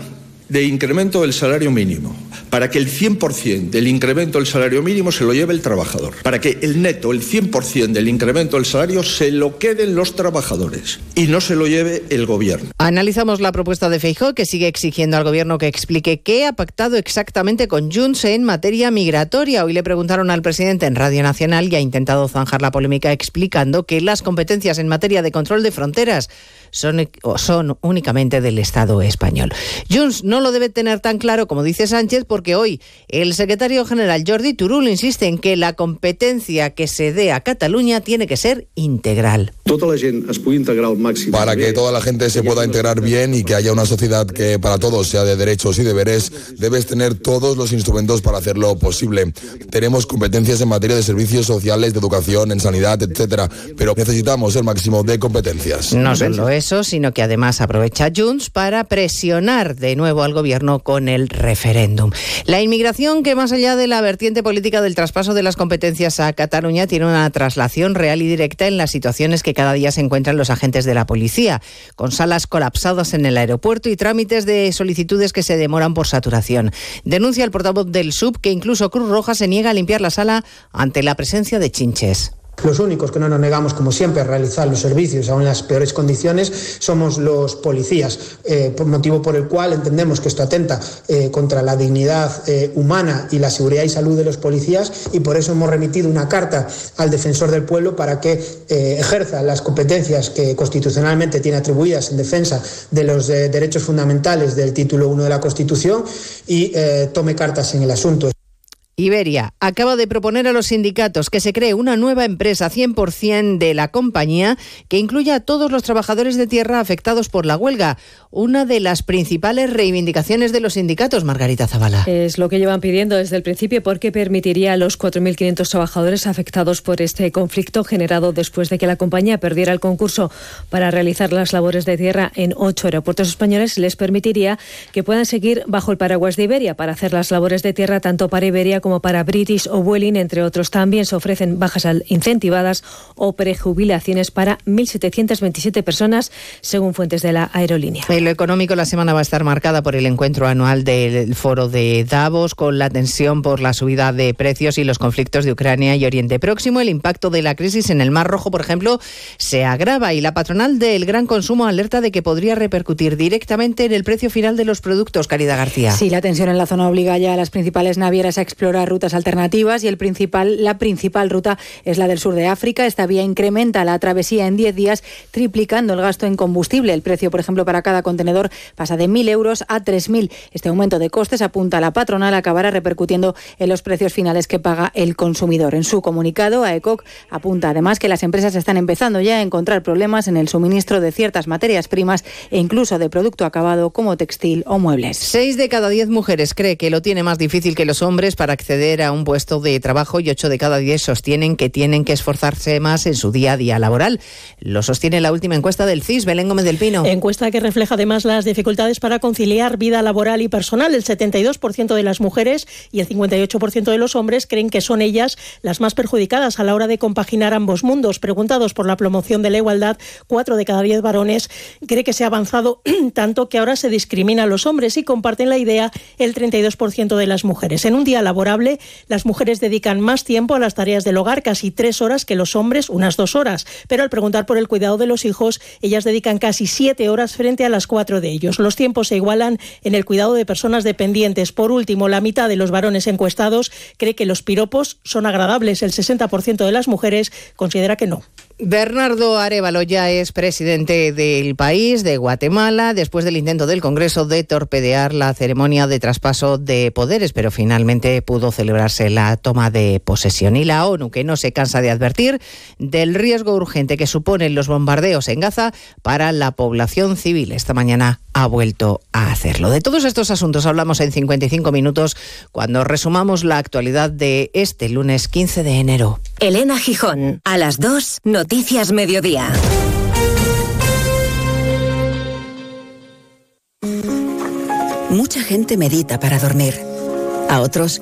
de incremento del salario mínimo, para que el 100% del incremento del salario mínimo se lo lleve el trabajador, para que el neto, el 100% del incremento del salario se lo queden los trabajadores y no se lo lleve el gobierno. Analizamos la propuesta de Feijóo que sigue exigiendo al gobierno que explique qué ha pactado exactamente con Junts en materia migratoria. Hoy le preguntaron al presidente en Radio Nacional y ha intentado zanjar la polémica explicando que las competencias en materia de control de fronteras son, o son únicamente del Estado español. Junts no lo debe tener tan claro como dice Sánchez porque hoy el secretario general Jordi Turul insiste en que la competencia que se dé a Cataluña tiene que ser integral. Tota la gent es pugui integrar al máximo. Para que toda la gente se pueda integrar bien y que haya una sociedad que para todos sea de derechos y deberes, debes tener todos los instrumentos para hacerlo posible. Tenemos competencias en materia de servicios sociales, de educación, en sanidad, etcétera, pero necesitamos el máximo de competencias. No solo sino que además aprovecha Junts para presionar de nuevo al gobierno con el referéndum. La inmigración, que más allá de la vertiente política del traspaso de las competencias a Cataluña, tiene una traslación real y directa en las situaciones que cada día se encuentran los agentes de la policía, con salas colapsadas en el aeropuerto y trámites de solicitudes que se demoran por saturación. Denuncia el portavoz del SUB que incluso Cruz Roja se niega a limpiar la sala ante la presencia de chinches. Los únicos que no nos negamos, como siempre, a realizar los servicios aún en las peores condiciones somos los policías, eh, por motivo por el cual entendemos que esto atenta eh, contra la dignidad eh, humana y la seguridad y salud de los policías y por eso hemos remitido una carta al defensor del pueblo para que ejerza las competencias que constitucionalmente tiene atribuidas en defensa de los derechos fundamentales del título 1 de la Constitución y tome cartas en el asunto. Iberia acaba de proponer a los sindicatos que se cree una nueva empresa 100% de la compañía que incluya a todos los trabajadores de tierra afectados por la huelga, una de las principales reivindicaciones de los sindicatos, Margarita Zavala. Es lo que llevan pidiendo desde el principio porque permitiría a los 4.500 trabajadores afectados por este conflicto generado después de que la compañía perdiera el concurso para realizar las labores de tierra en ocho aeropuertos españoles, les permitiría que puedan seguir bajo el paraguas de Iberia para hacer las labores de tierra tanto para Iberia como para British o Vueling, entre otros. También se ofrecen bajas al- incentivadas o prejubilaciones para 1.727 personas, según fuentes de la aerolínea. En lo económico, la semana va a estar marcada por el encuentro anual del foro de Davos, con la tensión por la subida de precios y los conflictos de Ucrania y Oriente Próximo. El impacto de la crisis en el Mar Rojo, por ejemplo, se agrava y la patronal del gran consumo alerta de que podría repercutir directamente en el precio final de los productos. Caridad García. Sí, la tensión en la zona obliga ya a las principales navieras a explorar rutas alternativas y el principal, la principal ruta es la del sur de África. Esta vía incrementa la travesía en 10 días, triplicando el gasto en combustible. El precio, por ejemplo, para cada contenedor pasa de 1.000 euros a 3.000. Este aumento de costes, apunta la patronal, acabará repercutiendo en los precios finales que paga el consumidor. En su comunicado, AECOC apunta además que las empresas están empezando ya a encontrar problemas en el suministro de ciertas materias primas e incluso de producto acabado como textil o muebles. Seis de cada diez mujeres cree que lo tiene más difícil que los hombres para acceder a un puesto de trabajo y 8 de cada 10 sostienen que tienen que esforzarse más en su día a día laboral. Lo sostiene la última encuesta del CIS, Belén Gómez del Pino. Encuesta que refleja además las dificultades para conciliar vida laboral y personal. El 72% de las mujeres y el 58% de los hombres creen que son ellas las más perjudicadas a la hora de compaginar ambos mundos. Preguntados por la promoción de la igualdad, 4 de cada 10 varones cree que se ha avanzado tanto que ahora se discrimina a los hombres y comparten la idea el 32% de las mujeres. En un día las mujeres dedican más tiempo a las tareas del hogar, casi tres horas que los hombres, unas dos horas. Pero al preguntar por el cuidado de los hijos, ellas dedican casi siete horas frente a las cuatro de ellos. Los tiempos se igualan en el cuidado de personas dependientes. Por último, la mitad de los varones encuestados cree que los piropos son agradables. El 60% de las mujeres considera que no. Bernardo Arevalo ya es presidente del país, de Guatemala, después del intento del Congreso de torpedear la ceremonia de traspaso de poderes, pero finalmente pudo celebrarse la toma de posesión. Y la ONU, que no se cansa de advertir del riesgo urgente que suponen los bombardeos en Gaza para la población civil. Esta mañana ha vuelto a hacerlo. De todos estos asuntos hablamos en 55 minutos cuando resumamos la actualidad de este lunes 15 de enero. Elena Gijón, a las 2, Noticias Mediodía. Mucha gente medita para dormir. A otros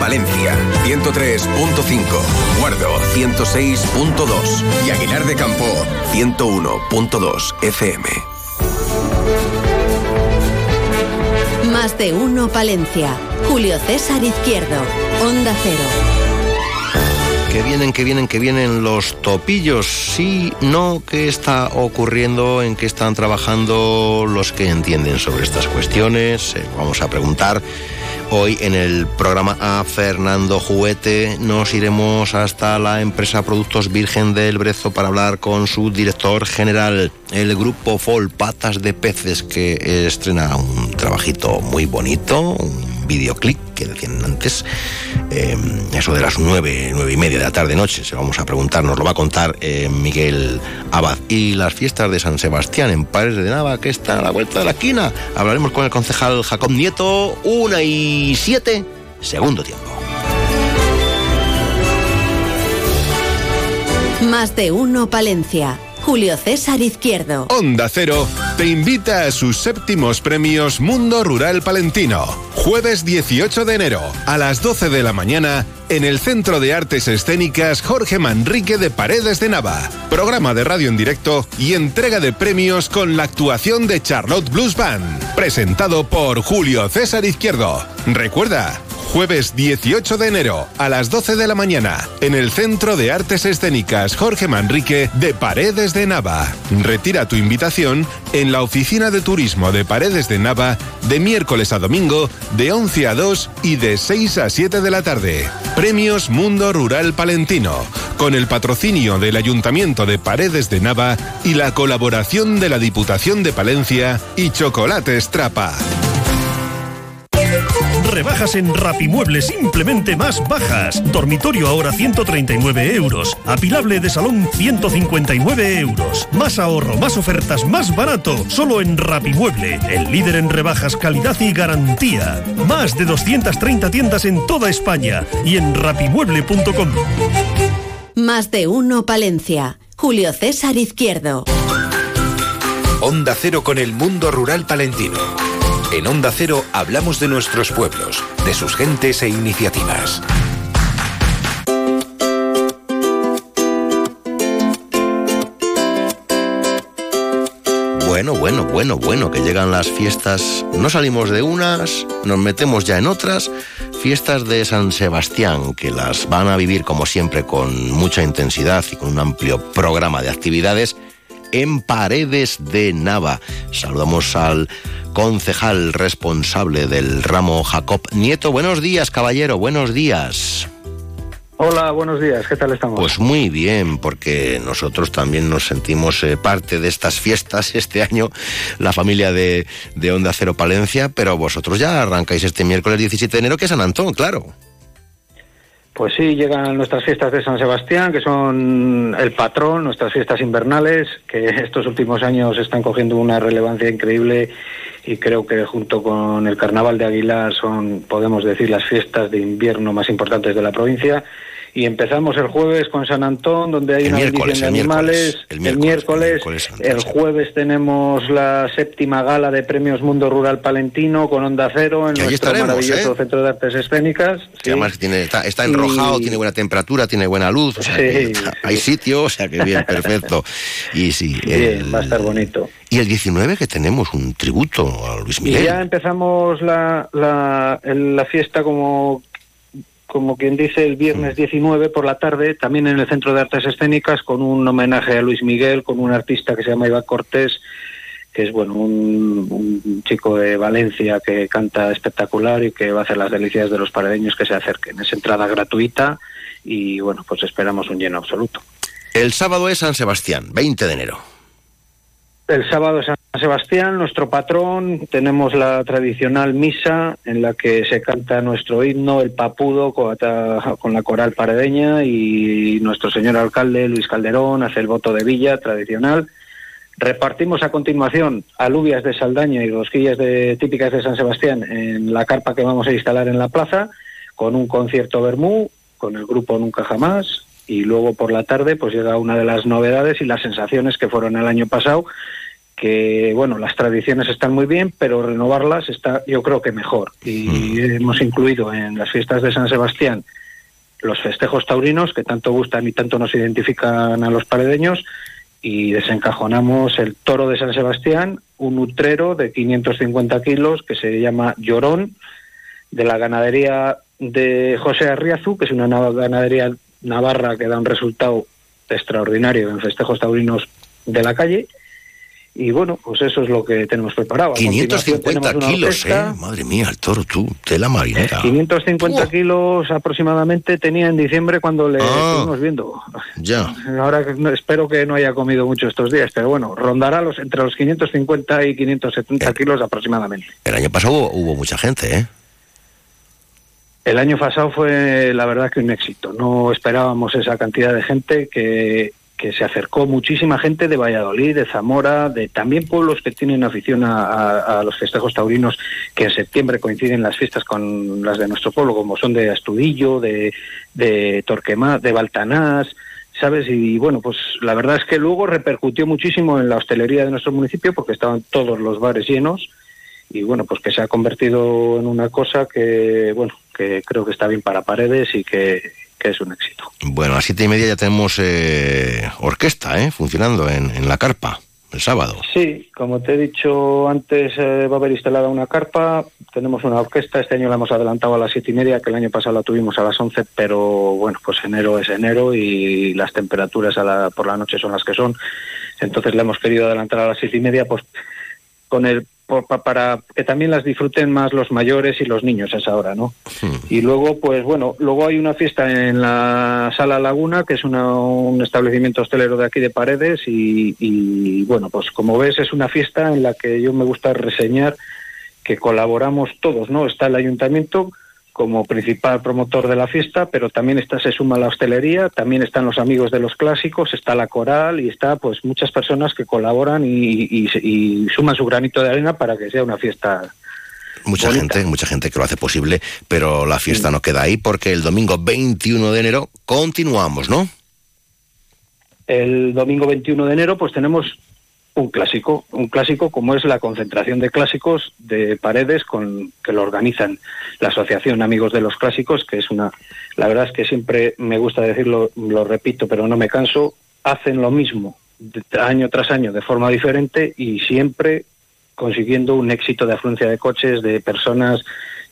Palencia, 103.5, Guardo, 106.2 y Aguilar de Campo, 101.2 FM. Más de uno Palencia. Julio César Izquierdo. Onda Cero. Que vienen, que vienen, que vienen los topillos. Sí, no, ¿qué está ocurriendo? ¿En qué están trabajando los que entienden sobre estas cuestiones? Eh, vamos a preguntar. Hoy en el programa a Fernando Juguete nos iremos hasta la empresa Productos Virgen del Brezo para hablar con su director general, el grupo Fol Patas de Peces, que estrena un trabajito muy bonito, videoclip que decían antes, eh, eso de las nueve, nueve y media de la tarde noche, se vamos a preguntar, nos lo va a contar eh, Miguel Abad. Y las fiestas de San Sebastián en Pares de Nava, que está a la vuelta de la esquina. Hablaremos con el concejal Jacob Nieto, una y siete, segundo tiempo. Más de uno Palencia. Julio César Izquierdo. Onda Cero te invita a sus séptimos premios Mundo Rural Palentino. Jueves 18 de enero a las 12 de la mañana en el Centro de Artes Escénicas Jorge Manrique de Paredes de Nava. Programa de radio en directo y entrega de premios con la actuación de Charlotte Blues Band. Presentado por Julio César Izquierdo. Recuerda, Jueves 18 de enero a las 12 de la mañana en el Centro de Artes Escénicas Jorge Manrique de Paredes de Nava. Retira tu invitación en la Oficina de Turismo de Paredes de Nava de miércoles a domingo de 11 a 2 y de 6 a 7 de la tarde. Premios Mundo Rural Palentino con el patrocinio del Ayuntamiento de Paredes de Nava y la colaboración de la Diputación de Palencia y Chocolates Trapa. Rebajas en Rapimueble simplemente más bajas. Dormitorio ahora 139 euros. Apilable de salón 159 euros. Más ahorro, más ofertas, más barato. Solo en Rapimueble, el líder en rebajas, calidad y garantía. Más de 230 tiendas en toda España y en rapimueble.com. Más de uno Palencia. Julio César Izquierdo. Onda Cero con el mundo rural palentino. En Onda Cero hablamos de nuestros pueblos, de sus gentes e iniciativas. Bueno, bueno, bueno, bueno, que llegan las fiestas. No salimos de unas, nos metemos ya en otras. Fiestas de San Sebastián, que las van a vivir como siempre con mucha intensidad y con un amplio programa de actividades en Paredes de Nava. Saludamos al concejal responsable del ramo Jacob Nieto. Buenos días, caballero, buenos días. Hola, buenos días, ¿qué tal estamos? Pues muy bien, porque nosotros también nos sentimos eh, parte de estas fiestas este año, la familia de, de Onda Cero Palencia, pero vosotros ya arrancáis este miércoles 17 de enero, que es San Antón, claro. Pues sí, llegan nuestras fiestas de San Sebastián, que son el patrón, nuestras fiestas invernales, que estos últimos años están cogiendo una relevancia increíble y creo que junto con el Carnaval de Aguilar son, podemos decir, las fiestas de invierno más importantes de la provincia. Y empezamos el jueves con San Antón, donde hay El una miércoles, bendición de el animales. miércoles, el el miércoles, miércoles, el jueves tenemos la séptima gala de premios Mundo Rural Palentino con Onda Cero en Que nuestro maravilloso ¿eh? Centro de Artes Escénicas. Que Sí. además tiene, está, está enrojado, Y- tiene buena temperatura, tiene buena luz, o sea, Sí, está- hay sitio, o sea que bien, perfecto. Y sí, Bien, el- va a estar bonito. Y el 19 que tenemos un tributo a Luis Y Miguel. ya empezamos la, la, el- la fiesta como, como quien dice el Mm. viernes 19 por la tarde, también en el Centro de Artes Escénicas con un homenaje a Luis Miguel, con un artista que se llama Iván Cortés, que es bueno un, un chico de Valencia que canta espectacular y que va a hacer las delicias de los paredeños que se acerquen. Es entrada gratuita y bueno, pues esperamos un lleno absoluto. El sábado es San Sebastián, 20 de enero. El sábado San Sebastián, nuestro patrón, tenemos la tradicional misa en la que se canta nuestro himno, el papudo, con la coral paredeña y nuestro señor alcalde Luis Calderón hace el voto de villa tradicional. Repartimos a continuación alubias de Saldaña y rosquillas de, típicas de San Sebastián en la carpa que vamos a instalar en la plaza, con un concierto Bermú, con el grupo Nunca Jamás, y luego por la tarde pues llega una de las novedades y las sensaciones que fueron el año pasado, que bueno, las tradiciones están muy bien, pero renovarlas está yo creo que mejor. Y hemos incluido en las fiestas de San Sebastián los festejos taurinos que tanto gustan y tanto nos identifican a los paredeños y desencajonamos el toro de San Sebastián, un utrero de 550 kilos que se llama Llorón, de la ganadería de José Arriazu, que es una ganadería navarra que da un resultado extraordinario en festejos taurinos de la calle. Y bueno, pues eso es lo que tenemos preparado. A continuación 550 tenemos una kilos, orquesta. ¿eh? Madre mía, el toro, tú, tela marinera. 550 kilos aproximadamente tenía en diciembre cuando le Ah. estuvimos viendo. Ya. Ahora espero que no haya comido mucho estos días, pero bueno, rondará los entre los 550 y 570 kilos aproximadamente. El año pasado hubo, hubo mucha gente, ¿eh? El año pasado fue la verdad que un éxito. No esperábamos esa cantidad de gente que, que se acercó muchísima gente de Valladolid, de Zamora, de también pueblos que tienen afición a, los festejos taurinos, que en septiembre coinciden las fiestas con las de nuestro pueblo, como son de Astudillo, de, de de Baltanás, ¿sabes? Y bueno, pues la verdad es que luego repercutió muchísimo en la hostelería de nuestro municipio porque estaban todos los bares llenos y bueno, pues que se ha convertido en una cosa que, bueno, que creo que está bien para paredes y que, que es un éxito. Bueno, a las siete y media ya tenemos eh, orquesta, ¿eh? Funcionando en, en la carpa, el sábado. Sí, como te he dicho antes, eh, va a haber instalada una carpa, tenemos una orquesta, este año la hemos adelantado a las siete y media, que el año pasado la tuvimos a las once, pero bueno, pues enero es enero y las temperaturas a la- por la noche son las que son, entonces la hemos querido adelantar a las siete y media, pues con el para que también las disfruten más los mayores y los niños a esa hora, ¿no? Y luego, pues bueno, luego hay una fiesta en la Sala Laguna, que es una- un establecimiento hostelero de aquí de Paredes, y, y, bueno, pues como ves es una fiesta en la que yo me gusta reseñar que colaboramos todos, ¿no? Está el ayuntamiento como principal promotor de la fiesta, pero también está se suma la hostelería, también están los amigos de los clásicos, está la coral y está pues muchas personas que colaboran y, y- y suman su granito de arena para que sea una fiesta Mucha gente, mucha gente que lo hace posible, pero la fiesta no queda ahí porque el domingo 21 de enero continuamos, ¿no? El domingo 21 de enero pues tenemos un clásico, un clásico como es la concentración de clásicos de Paredes con que lo organizan la Asociación Amigos de los Clásicos, que es una la verdad es que siempre me gusta decirlo, lo repito, pero no me canso, hacen lo mismo año tras año de forma diferente y siempre consiguiendo un éxito de afluencia de coches, de personas,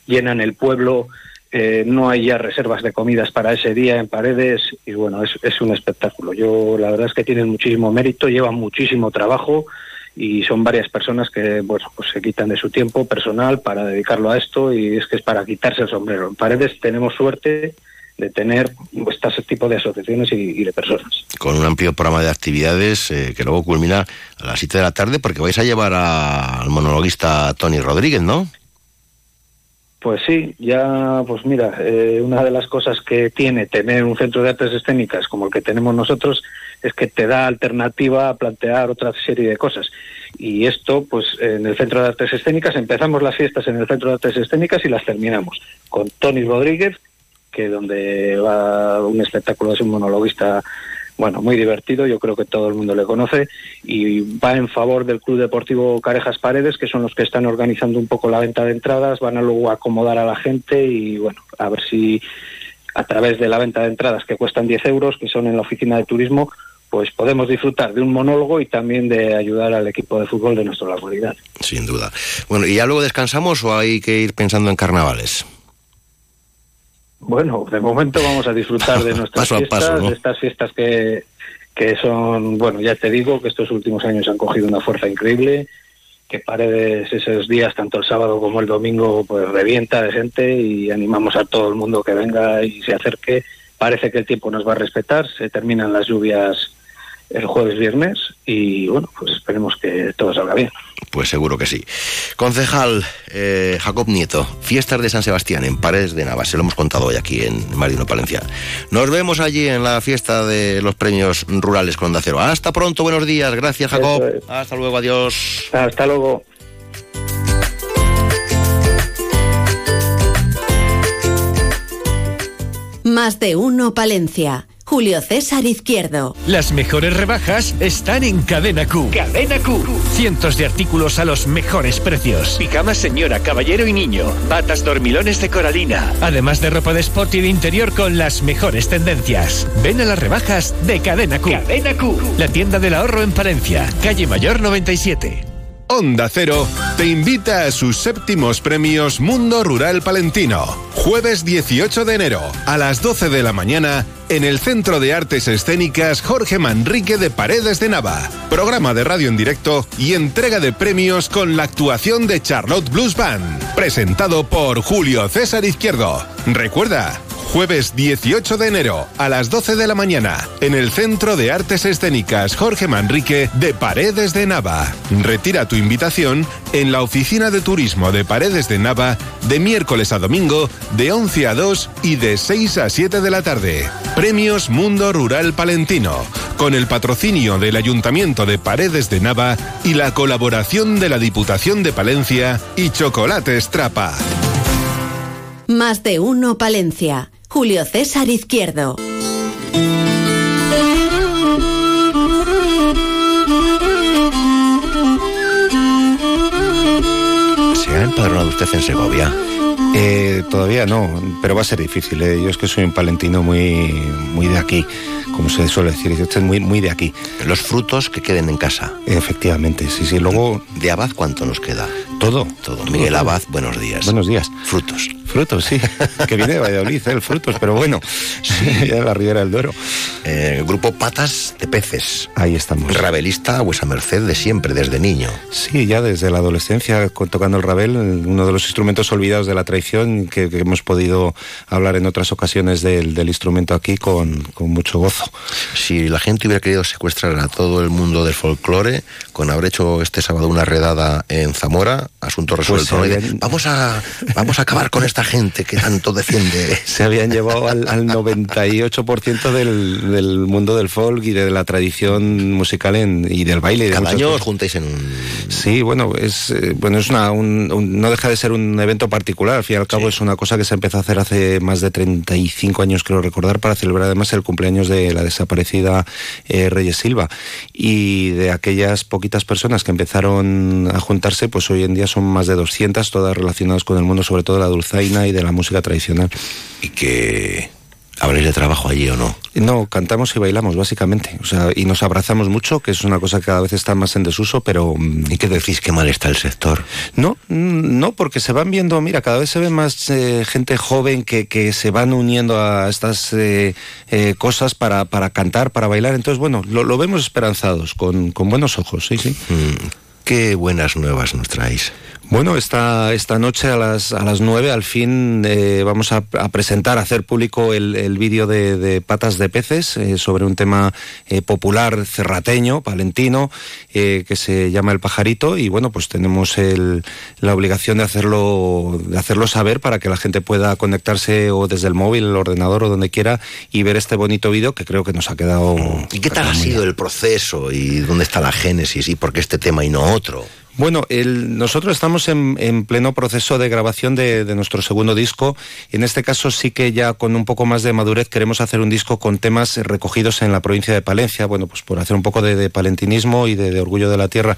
llenan el pueblo, eh, no hay ya reservas de comidas para ese día en paredes y bueno, es, es un espectáculo. Yo la verdad es que tienen muchísimo mérito, llevan muchísimo trabajo y son varias personas que bueno, pues se quitan de su tiempo personal para dedicarlo a esto y es que es para quitarse el sombrero. En paredes tenemos suerte de tener este tipo de asociaciones y, de personas. Con un amplio programa de actividades eh, que luego culmina a las 7 de la tarde porque vais a llevar al monologuista Tony Rodríguez, ¿no? Pues sí, ya, pues mira, eh, una de las cosas que tiene tener un centro de artes escénicas como el que tenemos nosotros es que te da alternativa a plantear otra serie de cosas. Y esto, pues en el centro de artes escénicas empezamos las fiestas en el centro de artes escénicas y las terminamos con Tony Rodríguez, que donde va un espectáculo es un monologuista bueno, muy divertido, yo creo que todo el mundo le conoce y va en favor del Club Deportivo Carejas Paredes, que son los que están organizando un poco la venta de entradas, van a luego acomodar a la gente y bueno, a ver si a través de la venta de entradas que cuestan 10 euros, que son en la oficina de turismo, pues podemos disfrutar de un monólogo y también de ayudar al equipo de fútbol de nuestra localidad. Sin duda. Bueno, ¿y ya luego descansamos o hay que ir pensando en carnavales? Bueno, de momento vamos a disfrutar de nuestras Paso fiestas, paso, ¿no? de estas fiestas que, que son, bueno, ya te digo que estos últimos años han cogido una fuerza increíble, que Paredes esos días, tanto el sábado como el domingo, pues revienta de gente y animamos a todo el mundo que venga y se acerque. Parece que el tiempo nos va a respetar, se terminan las lluvias el jueves, viernes y bueno, pues esperemos que todo salga bien. Pues seguro que sí. Concejal eh, Jacob Nieto, fiestas de San Sebastián en Paredes de Navas, se lo hemos contado hoy aquí en Marino Palencia. Nos vemos allí en la fiesta de los premios rurales con Onda Cero. Hasta pronto, buenos días, gracias Jacob. Es. Hasta luego, adiós. Hasta luego. Más de uno Palencia. Julio César Izquierdo. Las mejores rebajas están en Cadena Q. Cadena Q. Cientos de artículos a los mejores precios. Pijamas señora, caballero y niño. Batas dormilones de coralina. Además de ropa de sport y de interior con las mejores tendencias. Ven a las rebajas de Cadena Q. Cadena Q. La tienda del ahorro en Palencia. Calle Mayor 97. Onda Cero te invita a sus séptimos premios Mundo Rural Palentino. Jueves 18 de enero a las 12 de la mañana en el Centro de Artes Escénicas Jorge Manrique de Paredes de Nava. Programa de radio en directo y entrega de premios con la actuación de Charlotte Blues Band. Presentado por Julio César Izquierdo. Recuerda, Jueves 18 de enero a las 12 de la mañana en el Centro de Artes Escénicas Jorge Manrique de Paredes de Nava. Retira tu invitación en la Oficina de Turismo de Paredes de Nava de miércoles a domingo de 11 a 2 y de 6 a 7 de la tarde. Premios Mundo Rural Palentino con el patrocinio del Ayuntamiento de Paredes de Nava y la colaboración de la Diputación de Palencia y Chocolate Estrapa. Más de uno Palencia. Julio César Izquierdo. ¿Se ha empadronado usted en Segovia? Eh, todavía no, pero va a ser difícil. ¿eh? Yo es que soy un palentino muy, muy de aquí, como se suele decir. Yo estoy muy, muy de aquí. Los frutos que queden en casa. Efectivamente, sí, sí. Luego. ¿De Abad cuánto nos queda? Todo. Todo. Miguel Abad, buenos días. Buenos días. Frutos. Frutos, sí. Que viene de Valladolid, ¿eh? el frutos, pero bueno. Sí, ya de la Ribera del Duero. Eh, grupo Patas de Peces. Ahí estamos. Rabelista a vuesa merced de siempre, desde niño. Sí, ya desde la adolescencia, tocando el rabel, uno de los instrumentos olvidados de la traición, que, que hemos podido hablar en otras ocasiones del, del instrumento aquí con, con mucho gozo. Si la gente hubiera querido secuestrar a todo el mundo del folclore, con haber hecho este sábado una redada en Zamora, asunto resuelto. ¿no? Y de, habían- vamos, a, vamos a acabar con esta gente que tanto defiende. Se habían llevado al, al 98% del, del mundo del folk y de la tradición musical en- y del baile. y de Cada año os juntáis en un... Sí, bueno, es eh, bueno es una un- un- no deja de ser un evento particular. Al fin y al cabo es una cosa que se empezó a hacer hace más de 35 años, creo recordar, para celebrar además el cumpleaños de la desaparecida eh, Reyes Silva. Y de aquellas poquitas personas que empezaron a juntarse, pues hoy en día son más de 200, todas relacionadas con el mundo, sobre todo la dulzaina y de la música tradicional. Y que ¿Habréis de trabajo allí o no? No, cantamos y bailamos, básicamente. O sea, y nos abrazamos mucho, que es una cosa que cada vez está más en desuso, pero... ¿Y qué decís que mal está el sector? No, mm, no, porque se van viendo, mira, cada vez se ve más eh, gente joven que, que se van uniendo a estas eh, eh, cosas para, para cantar, para bailar. Entonces, bueno, lo, lo vemos esperanzados, con, con buenos ojos, sí, sí. Mm, ¿Qué buenas nuevas nos traéis? Bueno, esta, esta noche a las, a las 9 al fin eh, vamos a, a presentar, a hacer público el, el vídeo de, de Patas de Peces eh, sobre un tema eh, popular cerrateño, palentino, eh, que se llama El Pajarito y bueno, pues tenemos el, la obligación de hacerlo, de hacerlo saber para que la gente pueda conectarse o desde el móvil, el ordenador o donde quiera y ver este bonito vídeo que creo que nos ha quedado... ¿Y qué tal ha sido el proceso y dónde está la génesis y por qué este tema y no otro? Bueno, el- nosotros estamos en, en pleno proceso de grabación de, de nuestro segundo disco. En este caso sí que ya con un poco más de madurez queremos hacer un disco con temas recogidos en la provincia de Palencia, bueno, pues por hacer un poco de, palentinismo y de, orgullo de la tierra.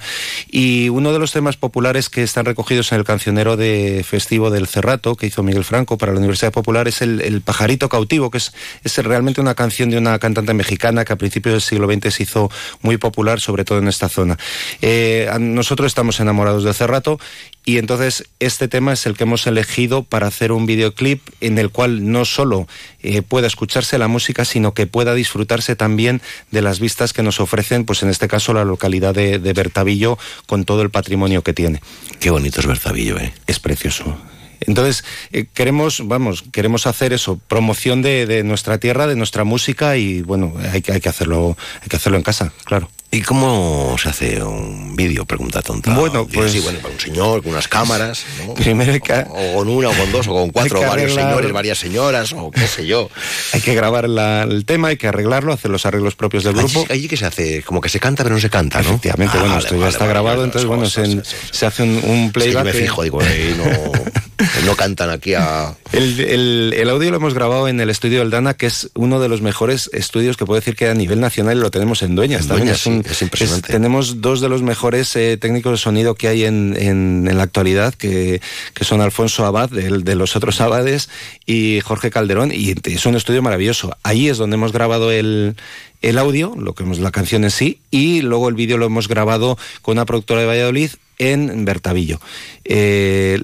Y uno de los temas populares que están recogidos en el cancionero de festivo del Cerrato que hizo Miguel Franco para la Universidad Popular es el, Pajarito Cautivo, que es, realmente una canción de una cantante mexicana que a principios del siglo XX se hizo muy popular, sobre todo en esta zona. Eh, nosotros estamos enamorados del Cerrato y entonces este tema es el que hemos elegido para hacer un videoclip en el cual no solo eh, pueda escucharse la música, sino que pueda disfrutarse también de las vistas que nos ofrecen, pues en este caso la localidad de, de Bertavillo con todo el patrimonio que tiene. Qué bonito es Bertavillo, ¿eh? Es precioso. Entonces, eh, queremos, vamos, queremos hacer eso, promoción de, de nuestra tierra, de nuestra música y bueno, hay, que- hay que hacerlo, hay que hacerlo en casa, claro. ¿Y cómo se hace un vídeo? Pregunta tonta. Bueno, pues- Sí, bueno, para un señor con unas cámaras, ¿no? Primero que- o con una, o con dos, o con cuatro, o varios arreglar- señores, varias señoras, o qué sé yo. Hay que grabar la- el tema, hay que arreglarlo, hacer los arreglos propios del grupo. Allí, allí que se hace, como que se canta, pero no se canta, ¿no? Efectivamente, Ah, bueno, vale, esto ya vale, está vale, grabado, entonces, bueno, se, se hace un, un Es que yo playback. me fijo, digo, no, no cantan aquí a... El, el- el audio lo hemos grabado en el estudio del Dana, que es uno de los mejores estudios que puedo decir que a nivel nacional lo tenemos en Dueñas. En también. Dueñas, un- es impresionante. tenemos dos de los mejores eh, técnicos de sonido que hay en, en- en la actualidad, que, que son Alfonso Abad, del- de, los otros Abades, y Jorge Calderón, y es un estudio maravilloso. Ahí es donde hemos grabado el, el audio, lo que hemos, la canción en sí, y luego el vídeo lo hemos grabado con una productora de Valladolid en Bertavillo. Eh,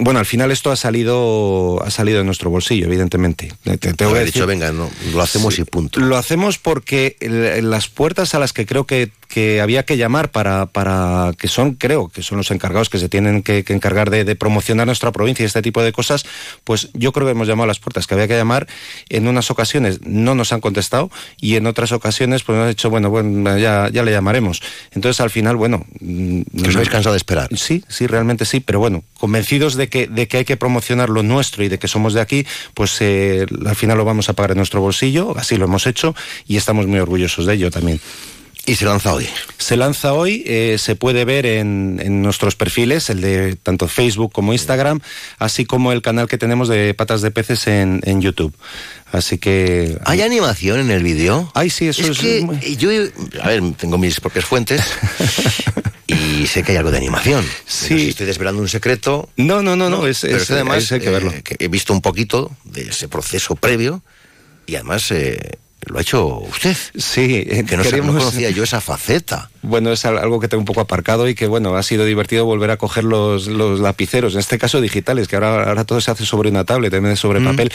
bueno, al final esto ha salido ha salido de nuestro bolsillo, evidentemente. Te, te tengo que dicho, decir- venga, no, lo hacemos Sí. y punto. Lo hacemos porque el- las puertas a las que creo que, que había que llamar para, para que son, creo, que son los encargados que se tienen que, que encargar de, de promocionar nuestra provincia y este tipo de cosas, pues yo creo que hemos llamado a las puertas que había que llamar. En unas ocasiones no nos han contestado y en otras ocasiones pues nos han dicho, bueno, bueno, ya, ya le llamaremos. Entonces al final, bueno... mm, ¿Que os habéis cansado de esperar? Sí, sí, realmente sí, pero bueno, convencidos de que, de que hay que promocionar lo nuestro y de que somos de aquí, pues eh, al final lo vamos a pagar en nuestro bolsillo, así lo hemos hecho y estamos muy orgullosos de ello también. ¿Y se lanza hoy? Se lanza hoy, eh, se puede ver en, en nuestros perfiles, el de tanto Facebook como Instagram, así como el canal que tenemos de Patas de Peces en, en YouTube. Así que... ¿Hay animación en el vídeo? Ay, sí, eso es... que yo, a ver, tengo mis propias fuentes y sé que hay algo de animación. Sí. No sé si estoy desvelando un secreto. No, no, no, no, es, pero es- es que además es- hay que verlo. eh, que he visto un poquito de ese proceso previo y además eh, lo ha hecho usted. Sí, eh, Que no, sa- no queríamos- conocía yo esa faceta. Bueno, es al- algo que tengo un poco aparcado y que, bueno, ha sido divertido volver a coger los, los lapiceros, en este caso digitales, que ahora, ahora todo se hace sobre una tablet en vez de sobre Mm. papel.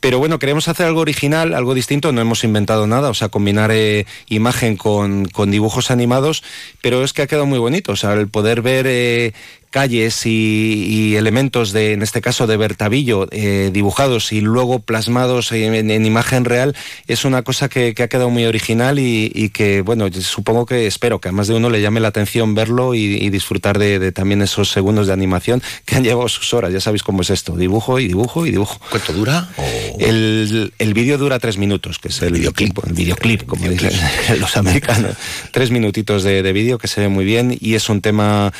Pero bueno, queremos hacer algo original, algo distinto, no hemos inventado nada, o sea, combinar eh, imagen con, con dibujos animados, pero es que ha quedado muy bonito, o sea, el poder ver eh, calles y, y elementos de, en este caso de Bertavillo, eh, dibujados y luego plasmados en, en- en imagen real, es una cosa que, que ha quedado muy original y, y que, bueno, supongo que espero que a más de uno le llame la atención verlo y, y disfrutar de, de también esos segundos de animación que han llevado sus horas, ya sabéis cómo es esto, dibujo y dibujo y dibujo. ¿Cuánto dura? El, el vídeo dura tres minutos, que es el videoclip, el videoclip, como dicen los americanos. tres minutitos de, de vídeo que se ve muy bien y es un tema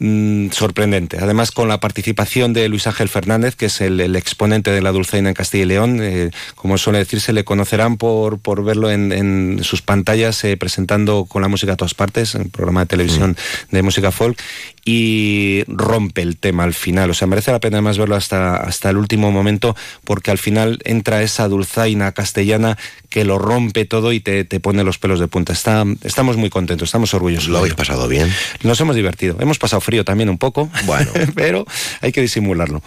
mm, sorprendente. Además, con la participación de Luis Ángel Fernández, que es el, el exponente de la dulzaina en Castilla y León, eh, como suele decirse, le conocerán por, por verlo en, en sus pantallas eh, presentando con la música a todas partes, en programa de televisión de música folk, y rompe el tema al final. O sea, merece la pena además verlo hasta, hasta el último momento, porque al final entra esa dulzaina castellana que lo rompe todo y te, te pone los pelos de punta. Está, estamos muy contentos, estamos orgullosos. ¿Lo habéis pasado bien? Nos hemos divertido. Hemos pasado frío también un poco, Bueno. pero hay que disimularlo.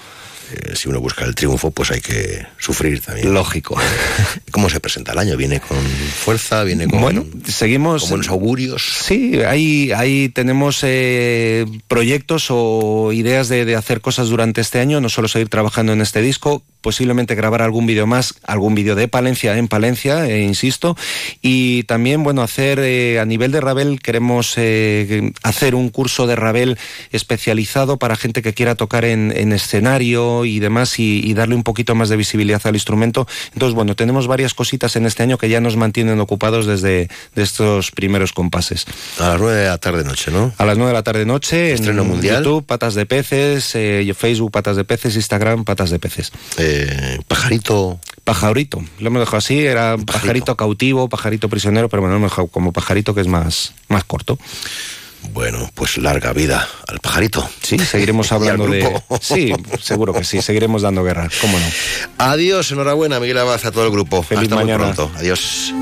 Eh, si uno busca el triunfo, pues hay que sufrir también. Lógico. ¿Cómo se presenta el año? ¿Viene con fuerza? ¿Viene con, Bueno, seguimos. con buenos augurios? Sí, ahí, ahí tenemos eh, proyectos o ideas de, de hacer cosas durante este año, no solo seguir trabajando en este disco, posiblemente grabar algún vídeo más, algún vídeo de Palencia en Palencia, eh, insisto, y también, bueno, hacer eh, a nivel de Ravel, queremos eh, hacer un curso de Ravel especializado para gente que quiera tocar en, en escenario y demás y, y darle un poquito más de visibilidad al instrumento. Entonces, bueno, tenemos varias cositas en este año que ya nos mantienen ocupados desde de estos primeros compases. A las nueve de la tarde-noche, ¿no? A las 9 de la tarde-noche, en Estreno mundial. YouTube, Patas de Peces, eh, Facebook, Patas de Peces, Instagram, Patas de Peces. Eh, pajarito. Pajarito, lo hemos dejado así, era pajarito. cautivo, pajarito prisionero, pero bueno, lo hemos dejado como pajarito que es más, más corto. Bueno, pues larga vida al pajarito. Sí, seguiremos hablando de... Sí, seguro que sí, seguiremos dando guerra, cómo no. Adiós, enhorabuena, Miguel Abad, a todo el grupo. Feliz Hasta muy mañana. pronto. Adiós.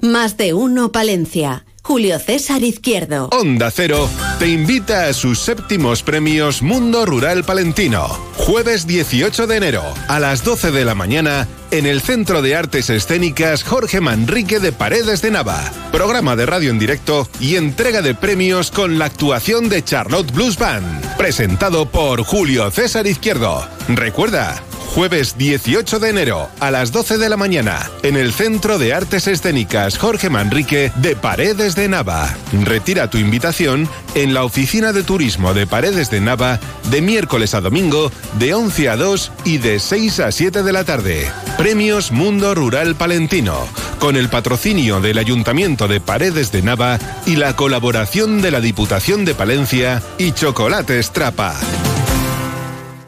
Más de uno Palencia. Julio César Izquierdo. Onda Cero te invita a sus séptimos premios Mundo Rural Palentino. Jueves 18 de enero a las 12 de la mañana en el Centro de Artes Escénicas Jorge Manrique de Paredes de Nava. Programa de radio en directo y entrega de premios con la actuación de Charlotte Blues Band. Presentado por Julio César Izquierdo. Recuerda, Jueves 18 de enero a las 12 de la mañana en el Centro de Artes Escénicas Jorge Manrique de Paredes de Nava. Retira tu invitación en la Oficina de Turismo de Paredes de Nava de miércoles a domingo de 11 a 2 y de 6 a 7 de la tarde. Premios Mundo Rural Palentino con el patrocinio del Ayuntamiento de Paredes de Nava y la colaboración de la Diputación de Palencia y Chocolates Trapa.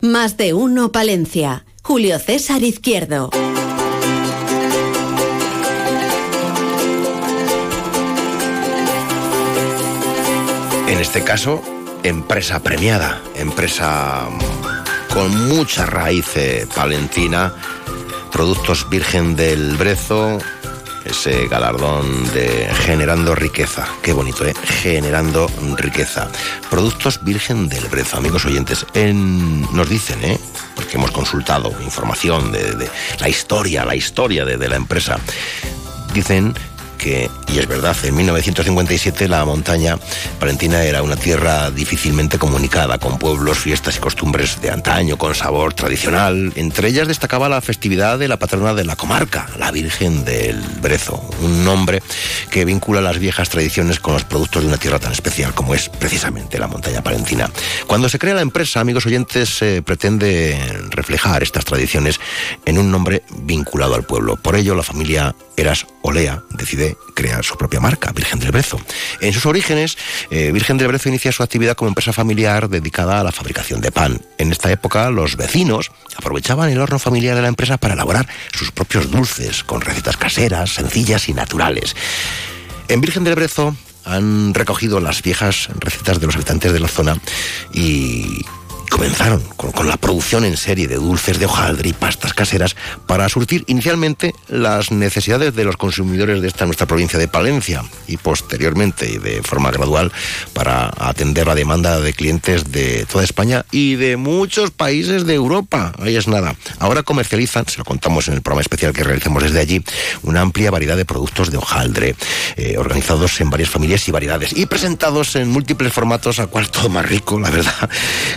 Más de uno Palencia. Julio César Izquierdo. En este caso, empresa premiada, empresa con mucha raíz eh, palentina, Productos Virgen del Brezo, ese galardón de generando riqueza. Qué bonito, ¿eh? Generando riqueza. Productos Virgen del Brezo, amigos oyentes. En- nos dicen, ¿eh? Porque hemos consultado información de, la historia, la historia de la empresa. Dicen que, y es verdad, en 1957 la montaña palentina era una tierra difícilmente comunicada, con pueblos, fiestas y costumbres de antaño, con sabor tradicional. Entre ellas destacaba la festividad de la patrona de la comarca, la Virgen del Brezo, un nombre que vincula las viejas tradiciones con los productos de una tierra tan especial como es precisamente la montaña palentina. Cuando se crea la empresa, amigos oyentes, se pretende reflejar estas tradiciones en un nombre vinculado al pueblo. Por ello, la familia Eras Olea decide crear su propia marca, Virgen del Brezo. En sus orígenes, eh, Virgen del Brezo inicia su actividad como empresa familiar dedicada a la fabricación de pan. En esta época, los vecinos aprovechaban el horno familiar de la empresa para elaborar sus propios dulces con recetas caseras, sencillas y naturales. En Virgen del Brezo han recogido las viejas recetas de los habitantes de la zona y comenzaron con, la producción en serie de dulces de hojaldre y pastas caseras para surtir inicialmente las necesidades de los consumidores de esta nuestra provincia de Palencia y posteriormente y de forma gradual para atender la demanda de clientes de toda España y de muchos países de Europa. Ahí es nada. Ahora comercializan, se lo contamos en el programa especial que realizamos desde allí, una amplia variedad de productos de hojaldre, eh, organizados en varias familias y variedades y presentados en múltiples formatos, a cual todo más rico, la verdad,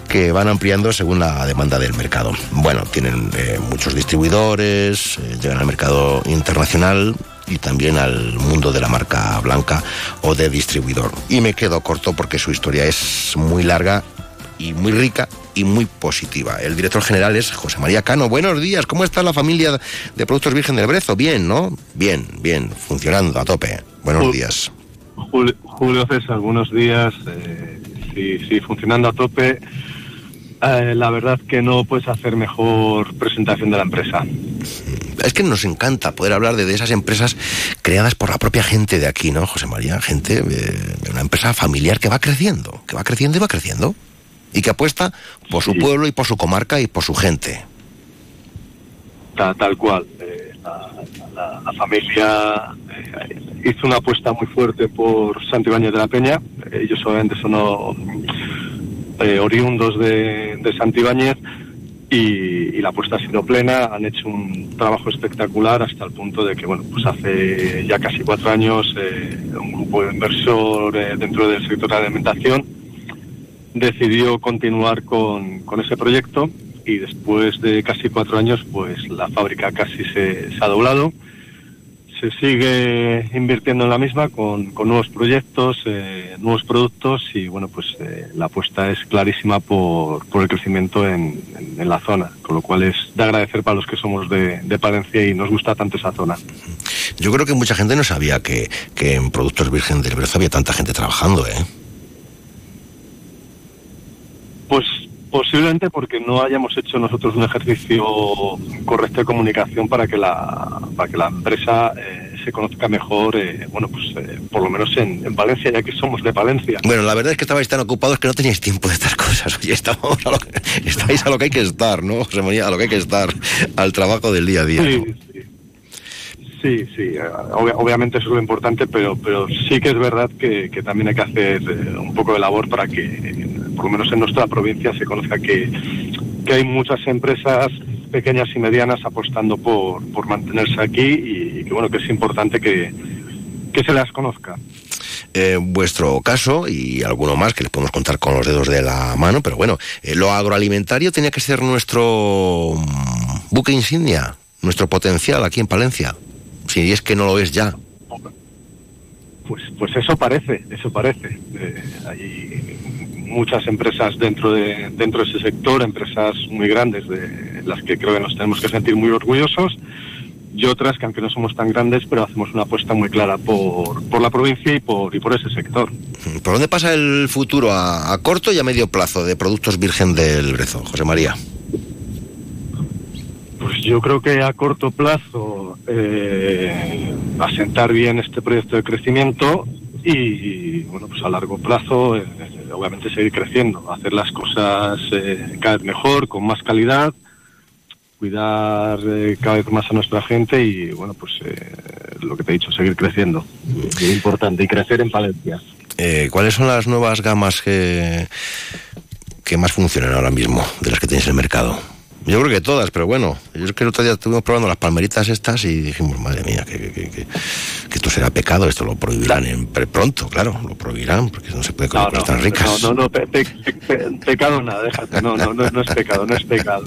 que van ampliando según la demanda del mercado. Bueno, tienen eh, muchos distribuidores, eh, llegan al mercado internacional y también al mundo de la marca blanca o de distribuidor. Y me quedo corto porque su historia es muy larga y muy rica y muy positiva. El director general es José María Cano. Buenos días, ¿cómo está la familia de Productos Virgen del Brezo? Bien, ¿no? Bien, bien, funcionando a tope. Buenos días. Julio, Julio César, buenos días. Eh, sí, sí, funcionando a tope. Eh, la verdad que no puedes hacer mejor presentación de la empresa. Es que nos encanta poder hablar de, de esas empresas creadas por la propia gente de aquí, ¿no, José María? Gente, eh, una empresa familiar que va creciendo, que va creciendo y va creciendo. Y que apuesta por su pueblo y por su comarca y por su gente. Ta- tal cual. Eh, la, la- la familia hizo una apuesta muy fuerte por Santibáñez de la Peña. Ellos obviamente son eh, oriundos de, Santibáñez y, la apuesta ha sido plena. Han hecho un trabajo espectacular hasta el punto de que, bueno, pues hace ya casi cuatro años eh, un grupo de inversor eh, dentro del sector de alimentación decidió continuar con, con ese proyecto y después de casi cuatro años pues la fábrica casi se ha doblado. Se sigue invirtiendo en la misma con, con nuevos proyectos, eh, nuevos productos y bueno pues eh, la apuesta es clarísima por, por el crecimiento en, en- en la zona, con lo cual es de agradecer para los que somos de, de Palencia y nos gusta tanto esa zona. Yo creo que mucha gente no sabía que, que en Productos Virgen del Brezo había tanta gente trabajando, ¿eh? Pues posiblemente porque no hayamos hecho nosotros un ejercicio correcto de comunicación para que la para que la empresa eh, se conozca mejor, eh, bueno, pues eh, por lo menos en, en Valencia, ya que somos de Palencia. Bueno, la verdad es que estabais tan ocupados que no teníais tiempo de estas cosas. Oye, estamos a lo que- estáis a lo que hay que estar, ¿no, José María? A lo que hay que estar, al trabajo del día a día. ¿no? Sí, sí. Eh, obvia- obviamente eso es lo importante, pero, pero sí que es verdad que, que también hay que hacer eh, un poco de labor para que, por lo menos en nuestra provincia, se conozca que, que hay muchas empresas pequeñas y medianas apostando por, por mantenerse aquí y, y que bueno que es importante que, que se las conozca. Eh, vuestro caso y alguno más que les podemos contar con los dedos de la mano, pero bueno, eh, lo agroalimentario tenía que ser nuestro buque insignia, nuestro potencial aquí en Palencia. Si es que no lo es ya. Pues, pues eso parece, eso parece. Eh, hay muchas empresas dentro de, dentro de ese sector, empresas muy grandes de las que creo que nos tenemos que sentir muy orgullosos y otras que aunque no somos tan grandes, pero hacemos una apuesta muy clara por, por la provincia y por, y por ese sector. ¿Por dónde pasa el futuro a, a corto y a medio plazo de Productos Virgen del Brezo, José María? Pues yo creo que a corto plazo eh, asentar bien este proyecto de crecimiento y, bueno pues a largo plazo eh, obviamente seguir creciendo, hacer las cosas eh, cada vez mejor, con más calidad, cuidar eh, cada vez más a nuestra gente y bueno pues eh, lo que te he dicho, seguir creciendo. Es importante y crecer en Palencia. Eh, ¿Cuáles son las nuevas gamas que, que más funcionan ahora mismo de las que tenéis en el mercado? Yo creo que todas, pero bueno, yo es que el otro día estuvimos probando las palmeritas estas y dijimos, madre mía, que, que- que- que- que esto será pecado, esto lo prohibirán en, pre- pronto, claro, lo prohibirán, porque no se puede comer cosas tan ricas. No, no, no, pe- pe- pe- pe- pecado nada, déjate, no, no, no, no es pecado, no es pecado.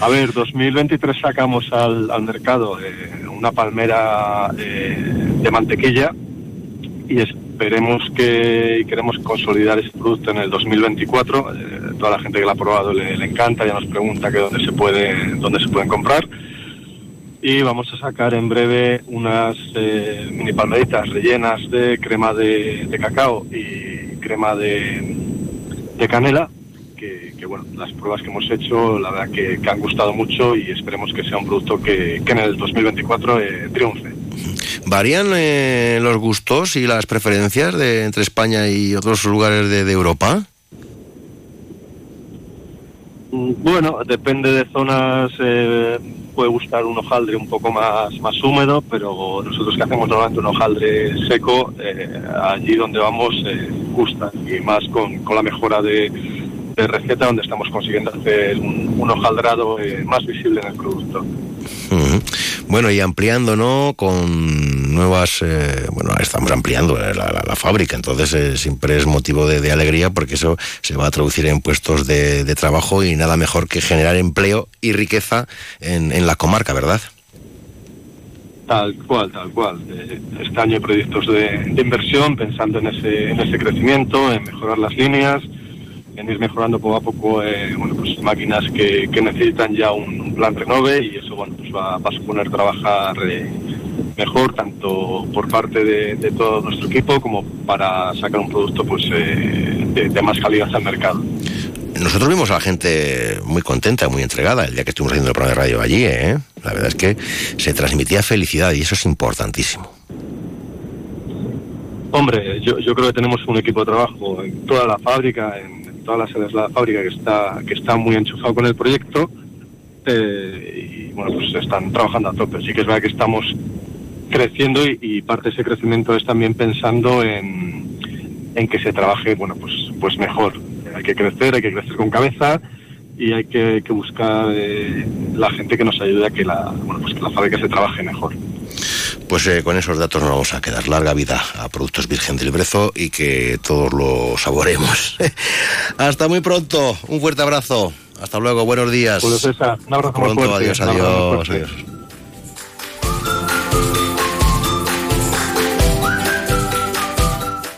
A ver, 2023 sacamos al, al mercado eh, una palmera eh, de mantequilla y esperemos que queremos consolidar ese producto en el 2024. Eh, toda la gente que lo ha probado le, encanta, ya nos pregunta que dónde se puede, dónde se pueden comprar. Y vamos a sacar en breve unas eh, mini palmeritas rellenas de crema de, cacao y crema de, de canela, que, que, bueno, las pruebas que hemos hecho la verdad que, que han gustado mucho y esperemos que sea un producto que, que en el 2024 eh, triunfe. ¿Varían eh, los gustos y las preferencias de, entre España y otros lugares de, Europa? Mm, Bueno, depende de zonas, eh, puede gustar un hojaldre un poco más, más húmedo, pero nosotros que hacemos normalmente un hojaldre seco, eh, allí donde vamos eh, gusta, y más con, con la mejora de, de receta donde estamos consiguiendo hacer un, un hojaldrado eh, más visible en el producto. Bueno, y ampliando, ¿no? Con nuevas, eh, bueno, estamos ampliando la, la- la fábrica, entonces eh, siempre es motivo de, de alegría porque eso se va a traducir en puestos de, de trabajo y nada mejor que generar empleo y riqueza en, en la comarca, ¿verdad? Tal cual, tal cual. Eh, Este año hay proyectos de, de inversión pensando en ese, en ese crecimiento, en mejorar las líneas en ir mejorando poco a poco eh, bueno, pues máquinas que, que necesitan ya un, un plan renove y eso bueno, pues va, va a suponer trabajar eh, mejor tanto por parte de, de todo nuestro equipo como para sacar un producto pues eh, de, de más calidad al mercado. Nosotros vimos a la gente muy contenta, muy entregada el día que estuvimos haciendo el programa de radio allí, ¿eh? La verdad es que se transmitía felicidad y eso es importantísimo. Hombre, yo, yo creo que tenemos un equipo de trabajo en toda la fábrica, en, en todas las sedes de la fábrica que está, que está muy enchufado con el proyecto eh, y bueno, pues están trabajando a tope. Sí que es verdad que estamos creciendo y, y parte de ese crecimiento es también pensando en, en que se trabaje, bueno, pues, pues mejor. Hay que crecer, hay que crecer con cabeza y hay que, que buscar eh, la gente que nos ayude a que la, bueno, pues que la fábrica se trabaje mejor. Pues eh, con esos datos nos vamos a quedar. Larga vida a Productos Virgen del Brezo y que todos lo saboremos. Hasta muy pronto. Un fuerte abrazo. Hasta luego. Buenos días. Julio César, un abrazo muy Pronto. fuerte. Adiós, adiós, adiós.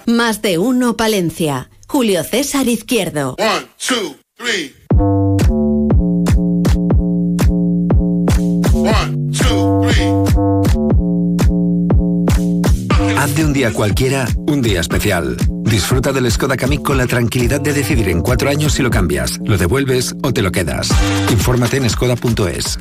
Más de uno Palencia. Julio César Izquierdo. Haz de un día cualquiera un día especial. Disfruta del Skoda Kamiq con la tranquilidad de decidir en cuatro años si lo cambias, lo devuelves o te lo quedas. Infórmate en skoda.es.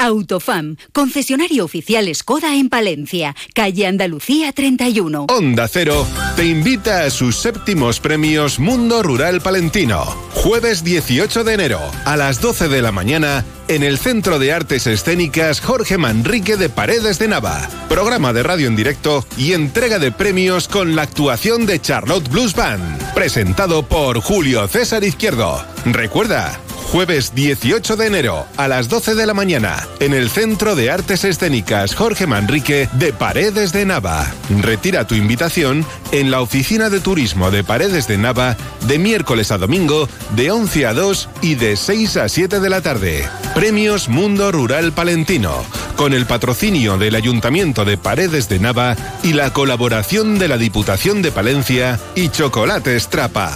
Autofam, concesionario oficial Skoda en Palencia, calle Andalucía 31. Onda Cero te invita a sus séptimos premios Mundo Rural Palentino. Jueves 18 de enero a las 12 de la mañana en el Centro de Artes Escénicas Jorge Manrique de Paredes de Nava. Programa de radio en directo y entrega de premios con la actuación de Charlotte Blues Band. Presentado por Julio César Izquierdo. Recuerda, Jueves 18 de enero a las 12 de la mañana en el Centro de Artes Escénicas Jorge Manrique de Paredes de Nava. Retira tu invitación en la Oficina de Turismo de Paredes de Nava de miércoles a domingo de 11 a 2 y de 6 a 7 de la tarde. Premios Mundo Rural Palentino con el patrocinio del Ayuntamiento de Paredes de Nava y la colaboración de la Diputación de Palencia y Chocolates Trapa.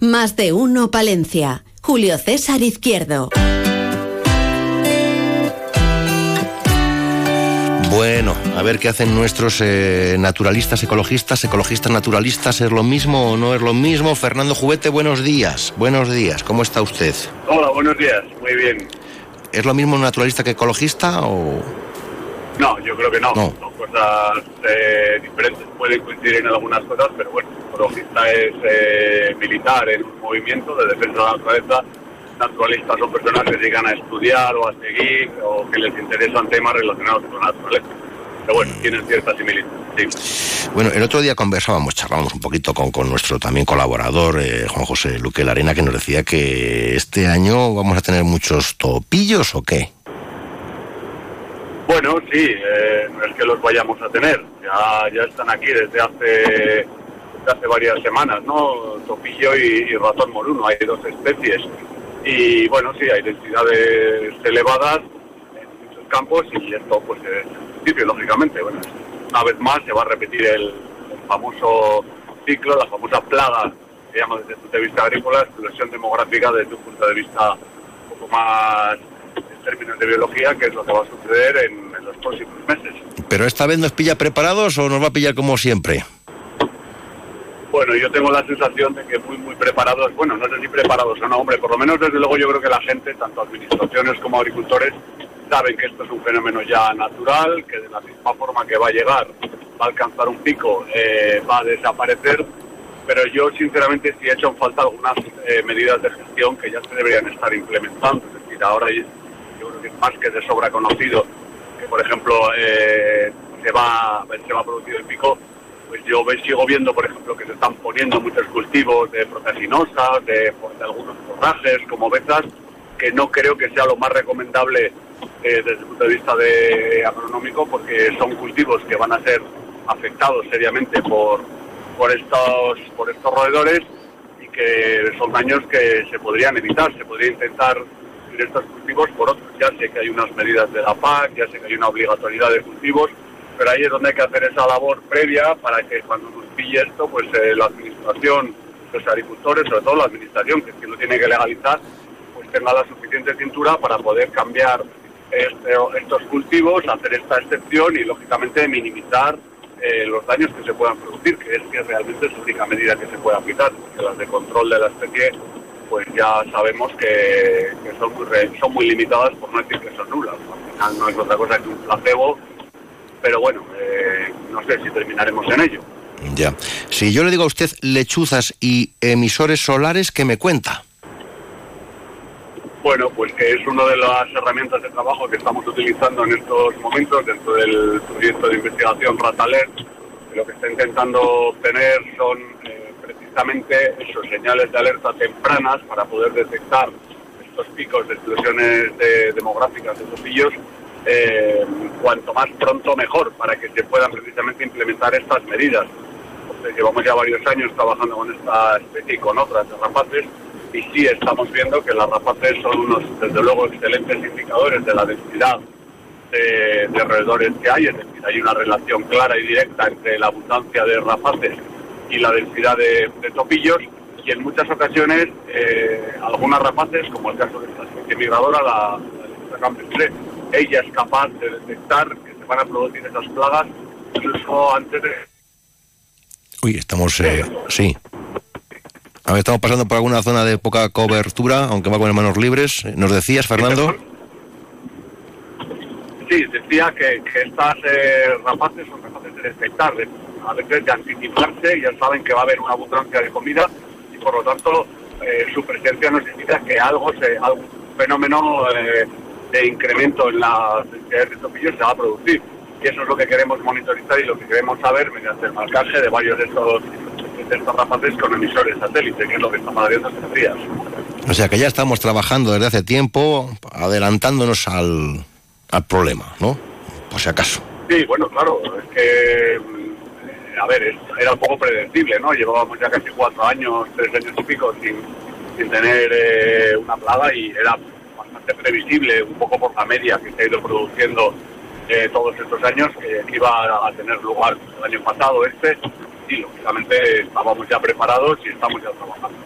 Más de uno Palencia. Julio César Izquierdo. Bueno, a ver qué hacen nuestros eh, naturalistas, ecologistas, ecologistas naturalistas. ¿Es lo mismo o no es lo mismo? Fernando Juguete, buenos días. Buenos días, ¿cómo está usted? Hola, buenos días. Muy bien. ¿Es lo mismo naturalista que ecologista o...? No, yo creo que no. No. Son cosas eh, diferentes. Pueden coincidir en algunas cosas, pero bueno, ecologista es eh, militar en un movimiento de defensa de la naturaleza. Naturalistas son personas que dedican a estudiar o a seguir o que les interesan temas relacionados con la naturaleza. Pero bueno, tienen ciertas similitudes. Sí. Bueno, el otro día conversábamos, charlábamos un poquito con, con nuestro también colaborador, eh, Juan José Luque Larena, que nos decía que este año vamos a tener muchos topillos o qué. Bueno, sí, eh, no es que los vayamos a tener, ya, ya están aquí desde hace, desde hace varias semanas, ¿no? Topillo y, y ratón moruno, hay dos especies. Y bueno, sí, hay densidades elevadas en muchos campos y esto pues es el principio, lógicamente. Bueno, una vez más se va a repetir el, famoso ciclo, la famosa plaga, se llama desde el punto de vista agrícola, explosión demográfica desde un punto de vista un poco más en términos de biología, que es lo que va a suceder en los próximos meses. ¿Pero esta vez nos pilla preparados o nos va a pillar como siempre? Bueno, yo tengo la sensación de que muy, muy preparados, bueno, no sé si preparados o no, hombre, por lo menos desde luego yo creo que la gente, tanto administraciones como agricultores, saben que esto es un fenómeno ya natural, que de la misma forma que va a llegar, va a alcanzar un pico, eh, va a desaparecer, pero yo sinceramente sí he hecho en falta algunas eh, medidas de gestión que ya se deberían estar implementando, es decir, ahora yo creo que es más que de sobra conocido que, por ejemplo, eh, se, va, se va a producir el pico, yo sigo viendo, por ejemplo, que se están poniendo muchos cultivos de proteaginosas, de, de algunos forrajes como betas, que no creo que sea lo más recomendable eh, desde el punto de vista de agronómico, porque son cultivos que van a ser afectados seriamente por, por estos por estos roedores y que son daños que se podrían evitar, se podría intentar ir estos cultivos por otros. Ya sé que hay unas medidas de la PAC, ya sé que hay una obligatoriedad de cultivos, pero ahí es donde hay que hacer esa labor previa para que cuando nos pille esto, pues eh, la administración nuestros agricultores, sobre todo la administración, que es quien lo tiene que legalizar, pues tenga la suficiente cintura para poder cambiar este- estos cultivos, hacer esta excepción y, lógicamente, minimizar eh, los daños que se puedan producir, que es que realmente es la única medida que se puede aplicar, porque las de control de la especie, pues ya sabemos que, que son, son muy limitadas, por no decir que son nulas. Al final no es otra cosa que un placebo, pero bueno, eh, no sé si terminaremos en ello. Ya. Si yo le digo a usted lechuzas y emisores solares, ¿qué me cuenta? Bueno, pues que es una de las herramientas de trabajo que estamos utilizando en estos momentos dentro del proyecto de investigación RATALER. Lo que está intentando obtener son eh, precisamente esos señales de alerta tempranas para poder detectar estos picos de explosiones de- demográficas de topillos eh, cuanto más pronto mejor para que se puedan precisamente implementar estas medidas. Llevamos ya varios años trabajando con esta especie y con otras de rapaces y sí estamos viendo que las rapaces son unos, desde luego, excelentes indicadores de la densidad de, de roedores que hay, es decir, hay una relación clara y directa entre la abundancia de rapaces y la densidad de, de topillos y en muchas ocasiones eh, algunas rapaces, como el caso de esta especie migradora, la, la ella es capaz de detectar que se van a producir esas plagas incluso antes de Uy, estamos... eh, sí. A ver, estamos pasando por alguna zona de poca cobertura, aunque va con manos libres. ¿Nos decías, Fernando? Sí, decía que, que estas eh, rapaces son capaces de detectar, de- a veces de anticiparse, ya saben que va a haber una abundancia de comida y por lo tanto eh, su presencia nos indica que algo, se, algún fenómeno eh, de incremento en las densidades de topillos se va a producir. Y eso es lo que queremos monitorizar y lo que queremos saber mediante el marcaje de varios de estos, de estos rapaces con emisores satélite, que es lo que estamos haciendo estos días. O sea que ya estamos trabajando desde hace tiempo, adelantándonos al, al problema, ¿no? Por si acaso. Sí, bueno, claro, es que, mm, a ver, era un poco predecible, ¿no? Llevábamos ya casi cuatro años, tres años y pico sin, sin tener eh, una plaga y era bastante previsible, un poco por la media que se ha ido produciendo eh, todos estos años, que iba a, tener lugar el año pasado, este, y lógicamente estábamos ya preparados y estamos ya trabajando.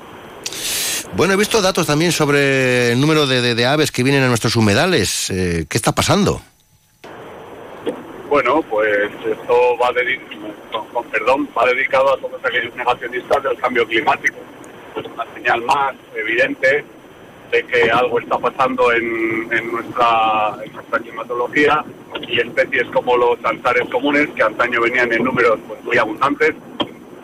Bueno, he visto datos también sobre el número de, de- de aves que vienen a nuestros humedales. Eh, ¿Qué está pasando? Bueno, pues esto va, con, con perdón, va dedicado a todos aquellos negacionistas del cambio climático. Es una señal más evidente de que algo está pasando en, en nuestra, en nuestra climatología y especies como los alzares comunes, que antaño venían en números pues, muy abundantes.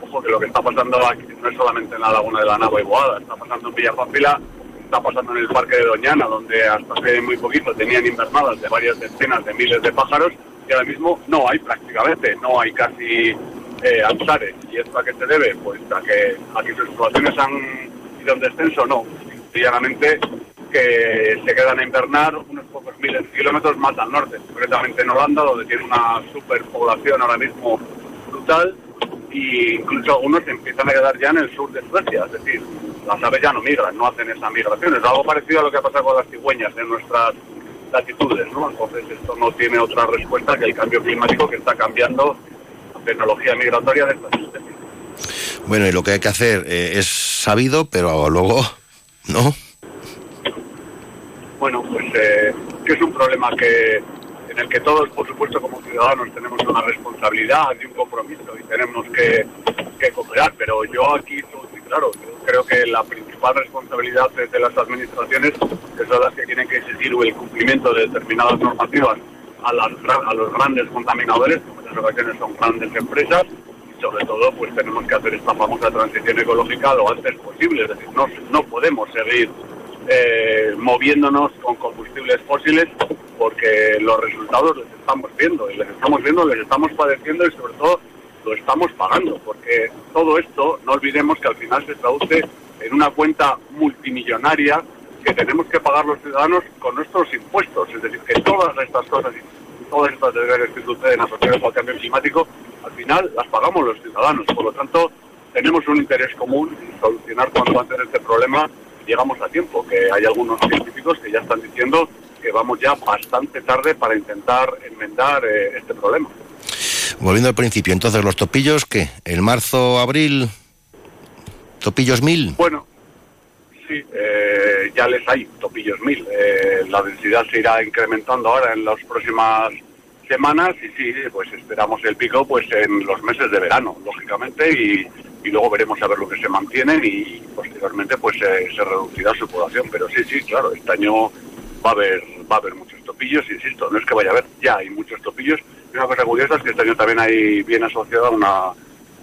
Ojo que lo que está pasando aquí no es solamente en la laguna de la Nava y Boada, está pasando en Villafácila, está pasando en el Parque de Doñana, donde hasta hace muy poquito tenían invernadas de varias decenas de miles de pájaros y ahora mismo no hay prácticamente, no hay casi eh, alzares. ¿Y esto a qué se debe? Pues a que, a que sus poblaciones han ido en descenso, no. Sencillamente que se quedan a invernar unos pocos miles de kilómetros más al norte, concretamente en Holanda, donde tiene una superpoblación ahora mismo brutal y incluso algunos se empiezan a quedar ya en el sur de Suecia, es decir, las aves ya no migran, no hacen esa migración. Es algo parecido a lo que ha pasado con las cigüeñas en nuestras latitudes, ¿no? Entonces esto no tiene otra respuesta que el cambio climático que está cambiando la tecnología migratoria de estas especies. Bueno, y lo que hay que hacer eh, es sabido, pero luego, ¿no? Bueno, pues eh, que es un problema que en el que todos, por supuesto, como ciudadanos tenemos una responsabilidad y un compromiso y tenemos que, que cooperar, pero yo aquí claro, yo creo que la principal responsabilidad es de las administraciones, que son las que tienen que exigir el cumplimiento de determinadas normativas a, las, a los grandes contaminadores, que en muchas ocasiones son grandes empresas, sobre todo pues tenemos que hacer esta famosa transición ecológica lo antes posible, es decir, no, no podemos seguir eh, moviéndonos con combustibles fósiles porque los resultados los estamos viendo y les estamos viendo, les estamos padeciendo y sobre todo lo estamos pagando. Porque todo esto, no olvidemos que al final se traduce en una cuenta multimillonaria que tenemos que pagar los ciudadanos con nuestros impuestos, es decir, que todas estas cosas todas estas desgracias que suceden asociadas al cambio climático, al final las pagamos los ciudadanos, por lo tanto tenemos un interés común en solucionar cuanto antes este problema llegamos a tiempo, que hay algunos científicos que ya están diciendo que vamos ya bastante tarde para intentar enmendar eh, este problema. Volviendo al principio, entonces los topillos, ¿qué? ¿El marzo, abril? ¿Topillos mil? Bueno, sí, eh, ya les hay, topillos mil. Eh, la densidad se irá incrementando ahora en las próximas semanas y sí, pues esperamos el pico pues en los meses de verano, lógicamente, y, luego veremos a ver lo que se mantienen y posteriormente pues eh, se reducirá su población. Pero sí, sí, claro, este año va a haber va a haber muchos topillos, insisto, no es que vaya a haber, ya hay muchos topillos. Y una cosa curiosa es que este año también hay bien asociada una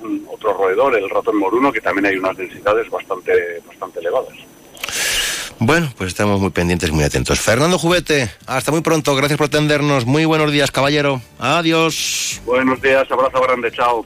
un- otro roedor, el ratón moruno, que también hay unas densidades bastante bastante elevadas. Bueno, pues estamos muy pendientes, muy atentos. Fernando Jubete, hasta muy pronto. Gracias por atendernos. Muy buenos días, caballero. Adiós. Buenos días, abrazo grande, chao.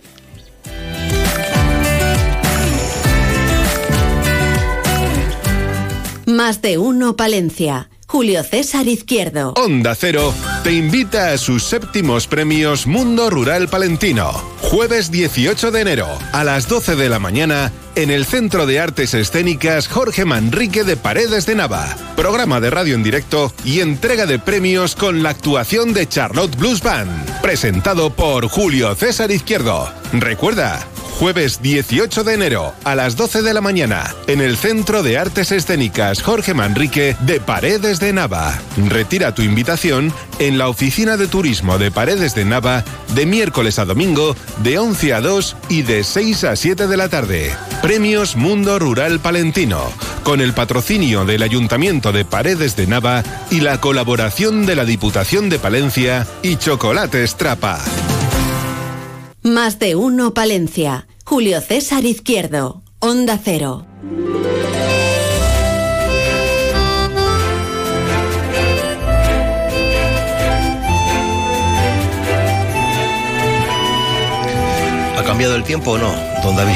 Más de uno Palencia. Julio César Izquierdo. Onda Cero te invita a sus séptimos premios Mundo Rural Palentino. Jueves 18 de enero a las 12 de la mañana en el Centro de Artes Escénicas Jorge Manrique de Paredes de Nava. Programa de radio en directo y entrega de premios con la actuación de Charlotte Blues Band. Presentado por Julio César Izquierdo. Recuerda, Jueves 18 de enero a las 12 de la mañana en el Centro de Artes Escénicas Jorge Manrique de Paredes de Nava. Retira tu invitación en la Oficina de Turismo de Paredes de Nava de miércoles a domingo de 11 a 2 y de 6 a 7 de la tarde. Premios Mundo Rural Palentino con el patrocinio del Ayuntamiento de Paredes de Nava y la colaboración de la Diputación de Palencia y Chocolate Trapa. Más de uno Palencia. Julio César Izquierdo. Onda Cero. ¿Ha cambiado el tiempo o no, don David?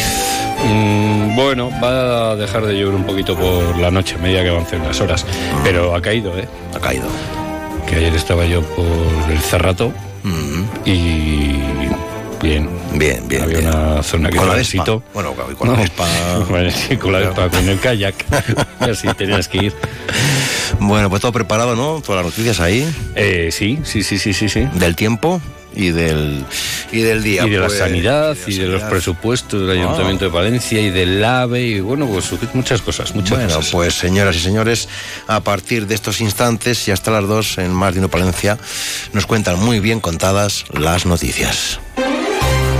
Mm, bueno, va a dejar de llover un poquito por la noche, a medida que avancen las horas. Pero ha caído, ¿eh? Ha caído. Que ayer estaba yo por el Cerrato y bien. Bien, bien. Había una zona que Con la. Vespa. Bueno, con la Vespa. Bueno, sí, con la Vespa, con el kayak. Así tenías que ir. Bueno, pues todo preparado, ¿no? Todas las noticias ahí. Eh, sí, sí, sí, sí, sí, sí. Del tiempo y del y del día. Y de pues, la sanidad, y de los presupuestos del Ayuntamiento de Palencia, y del AVE, y bueno, pues muchas cosas, muchas Bueno, cosas. pues señoras y señores, a partir de estos instantes y hasta las dos en Más de Uno Palencia, nos cuentan muy bien contadas las noticias.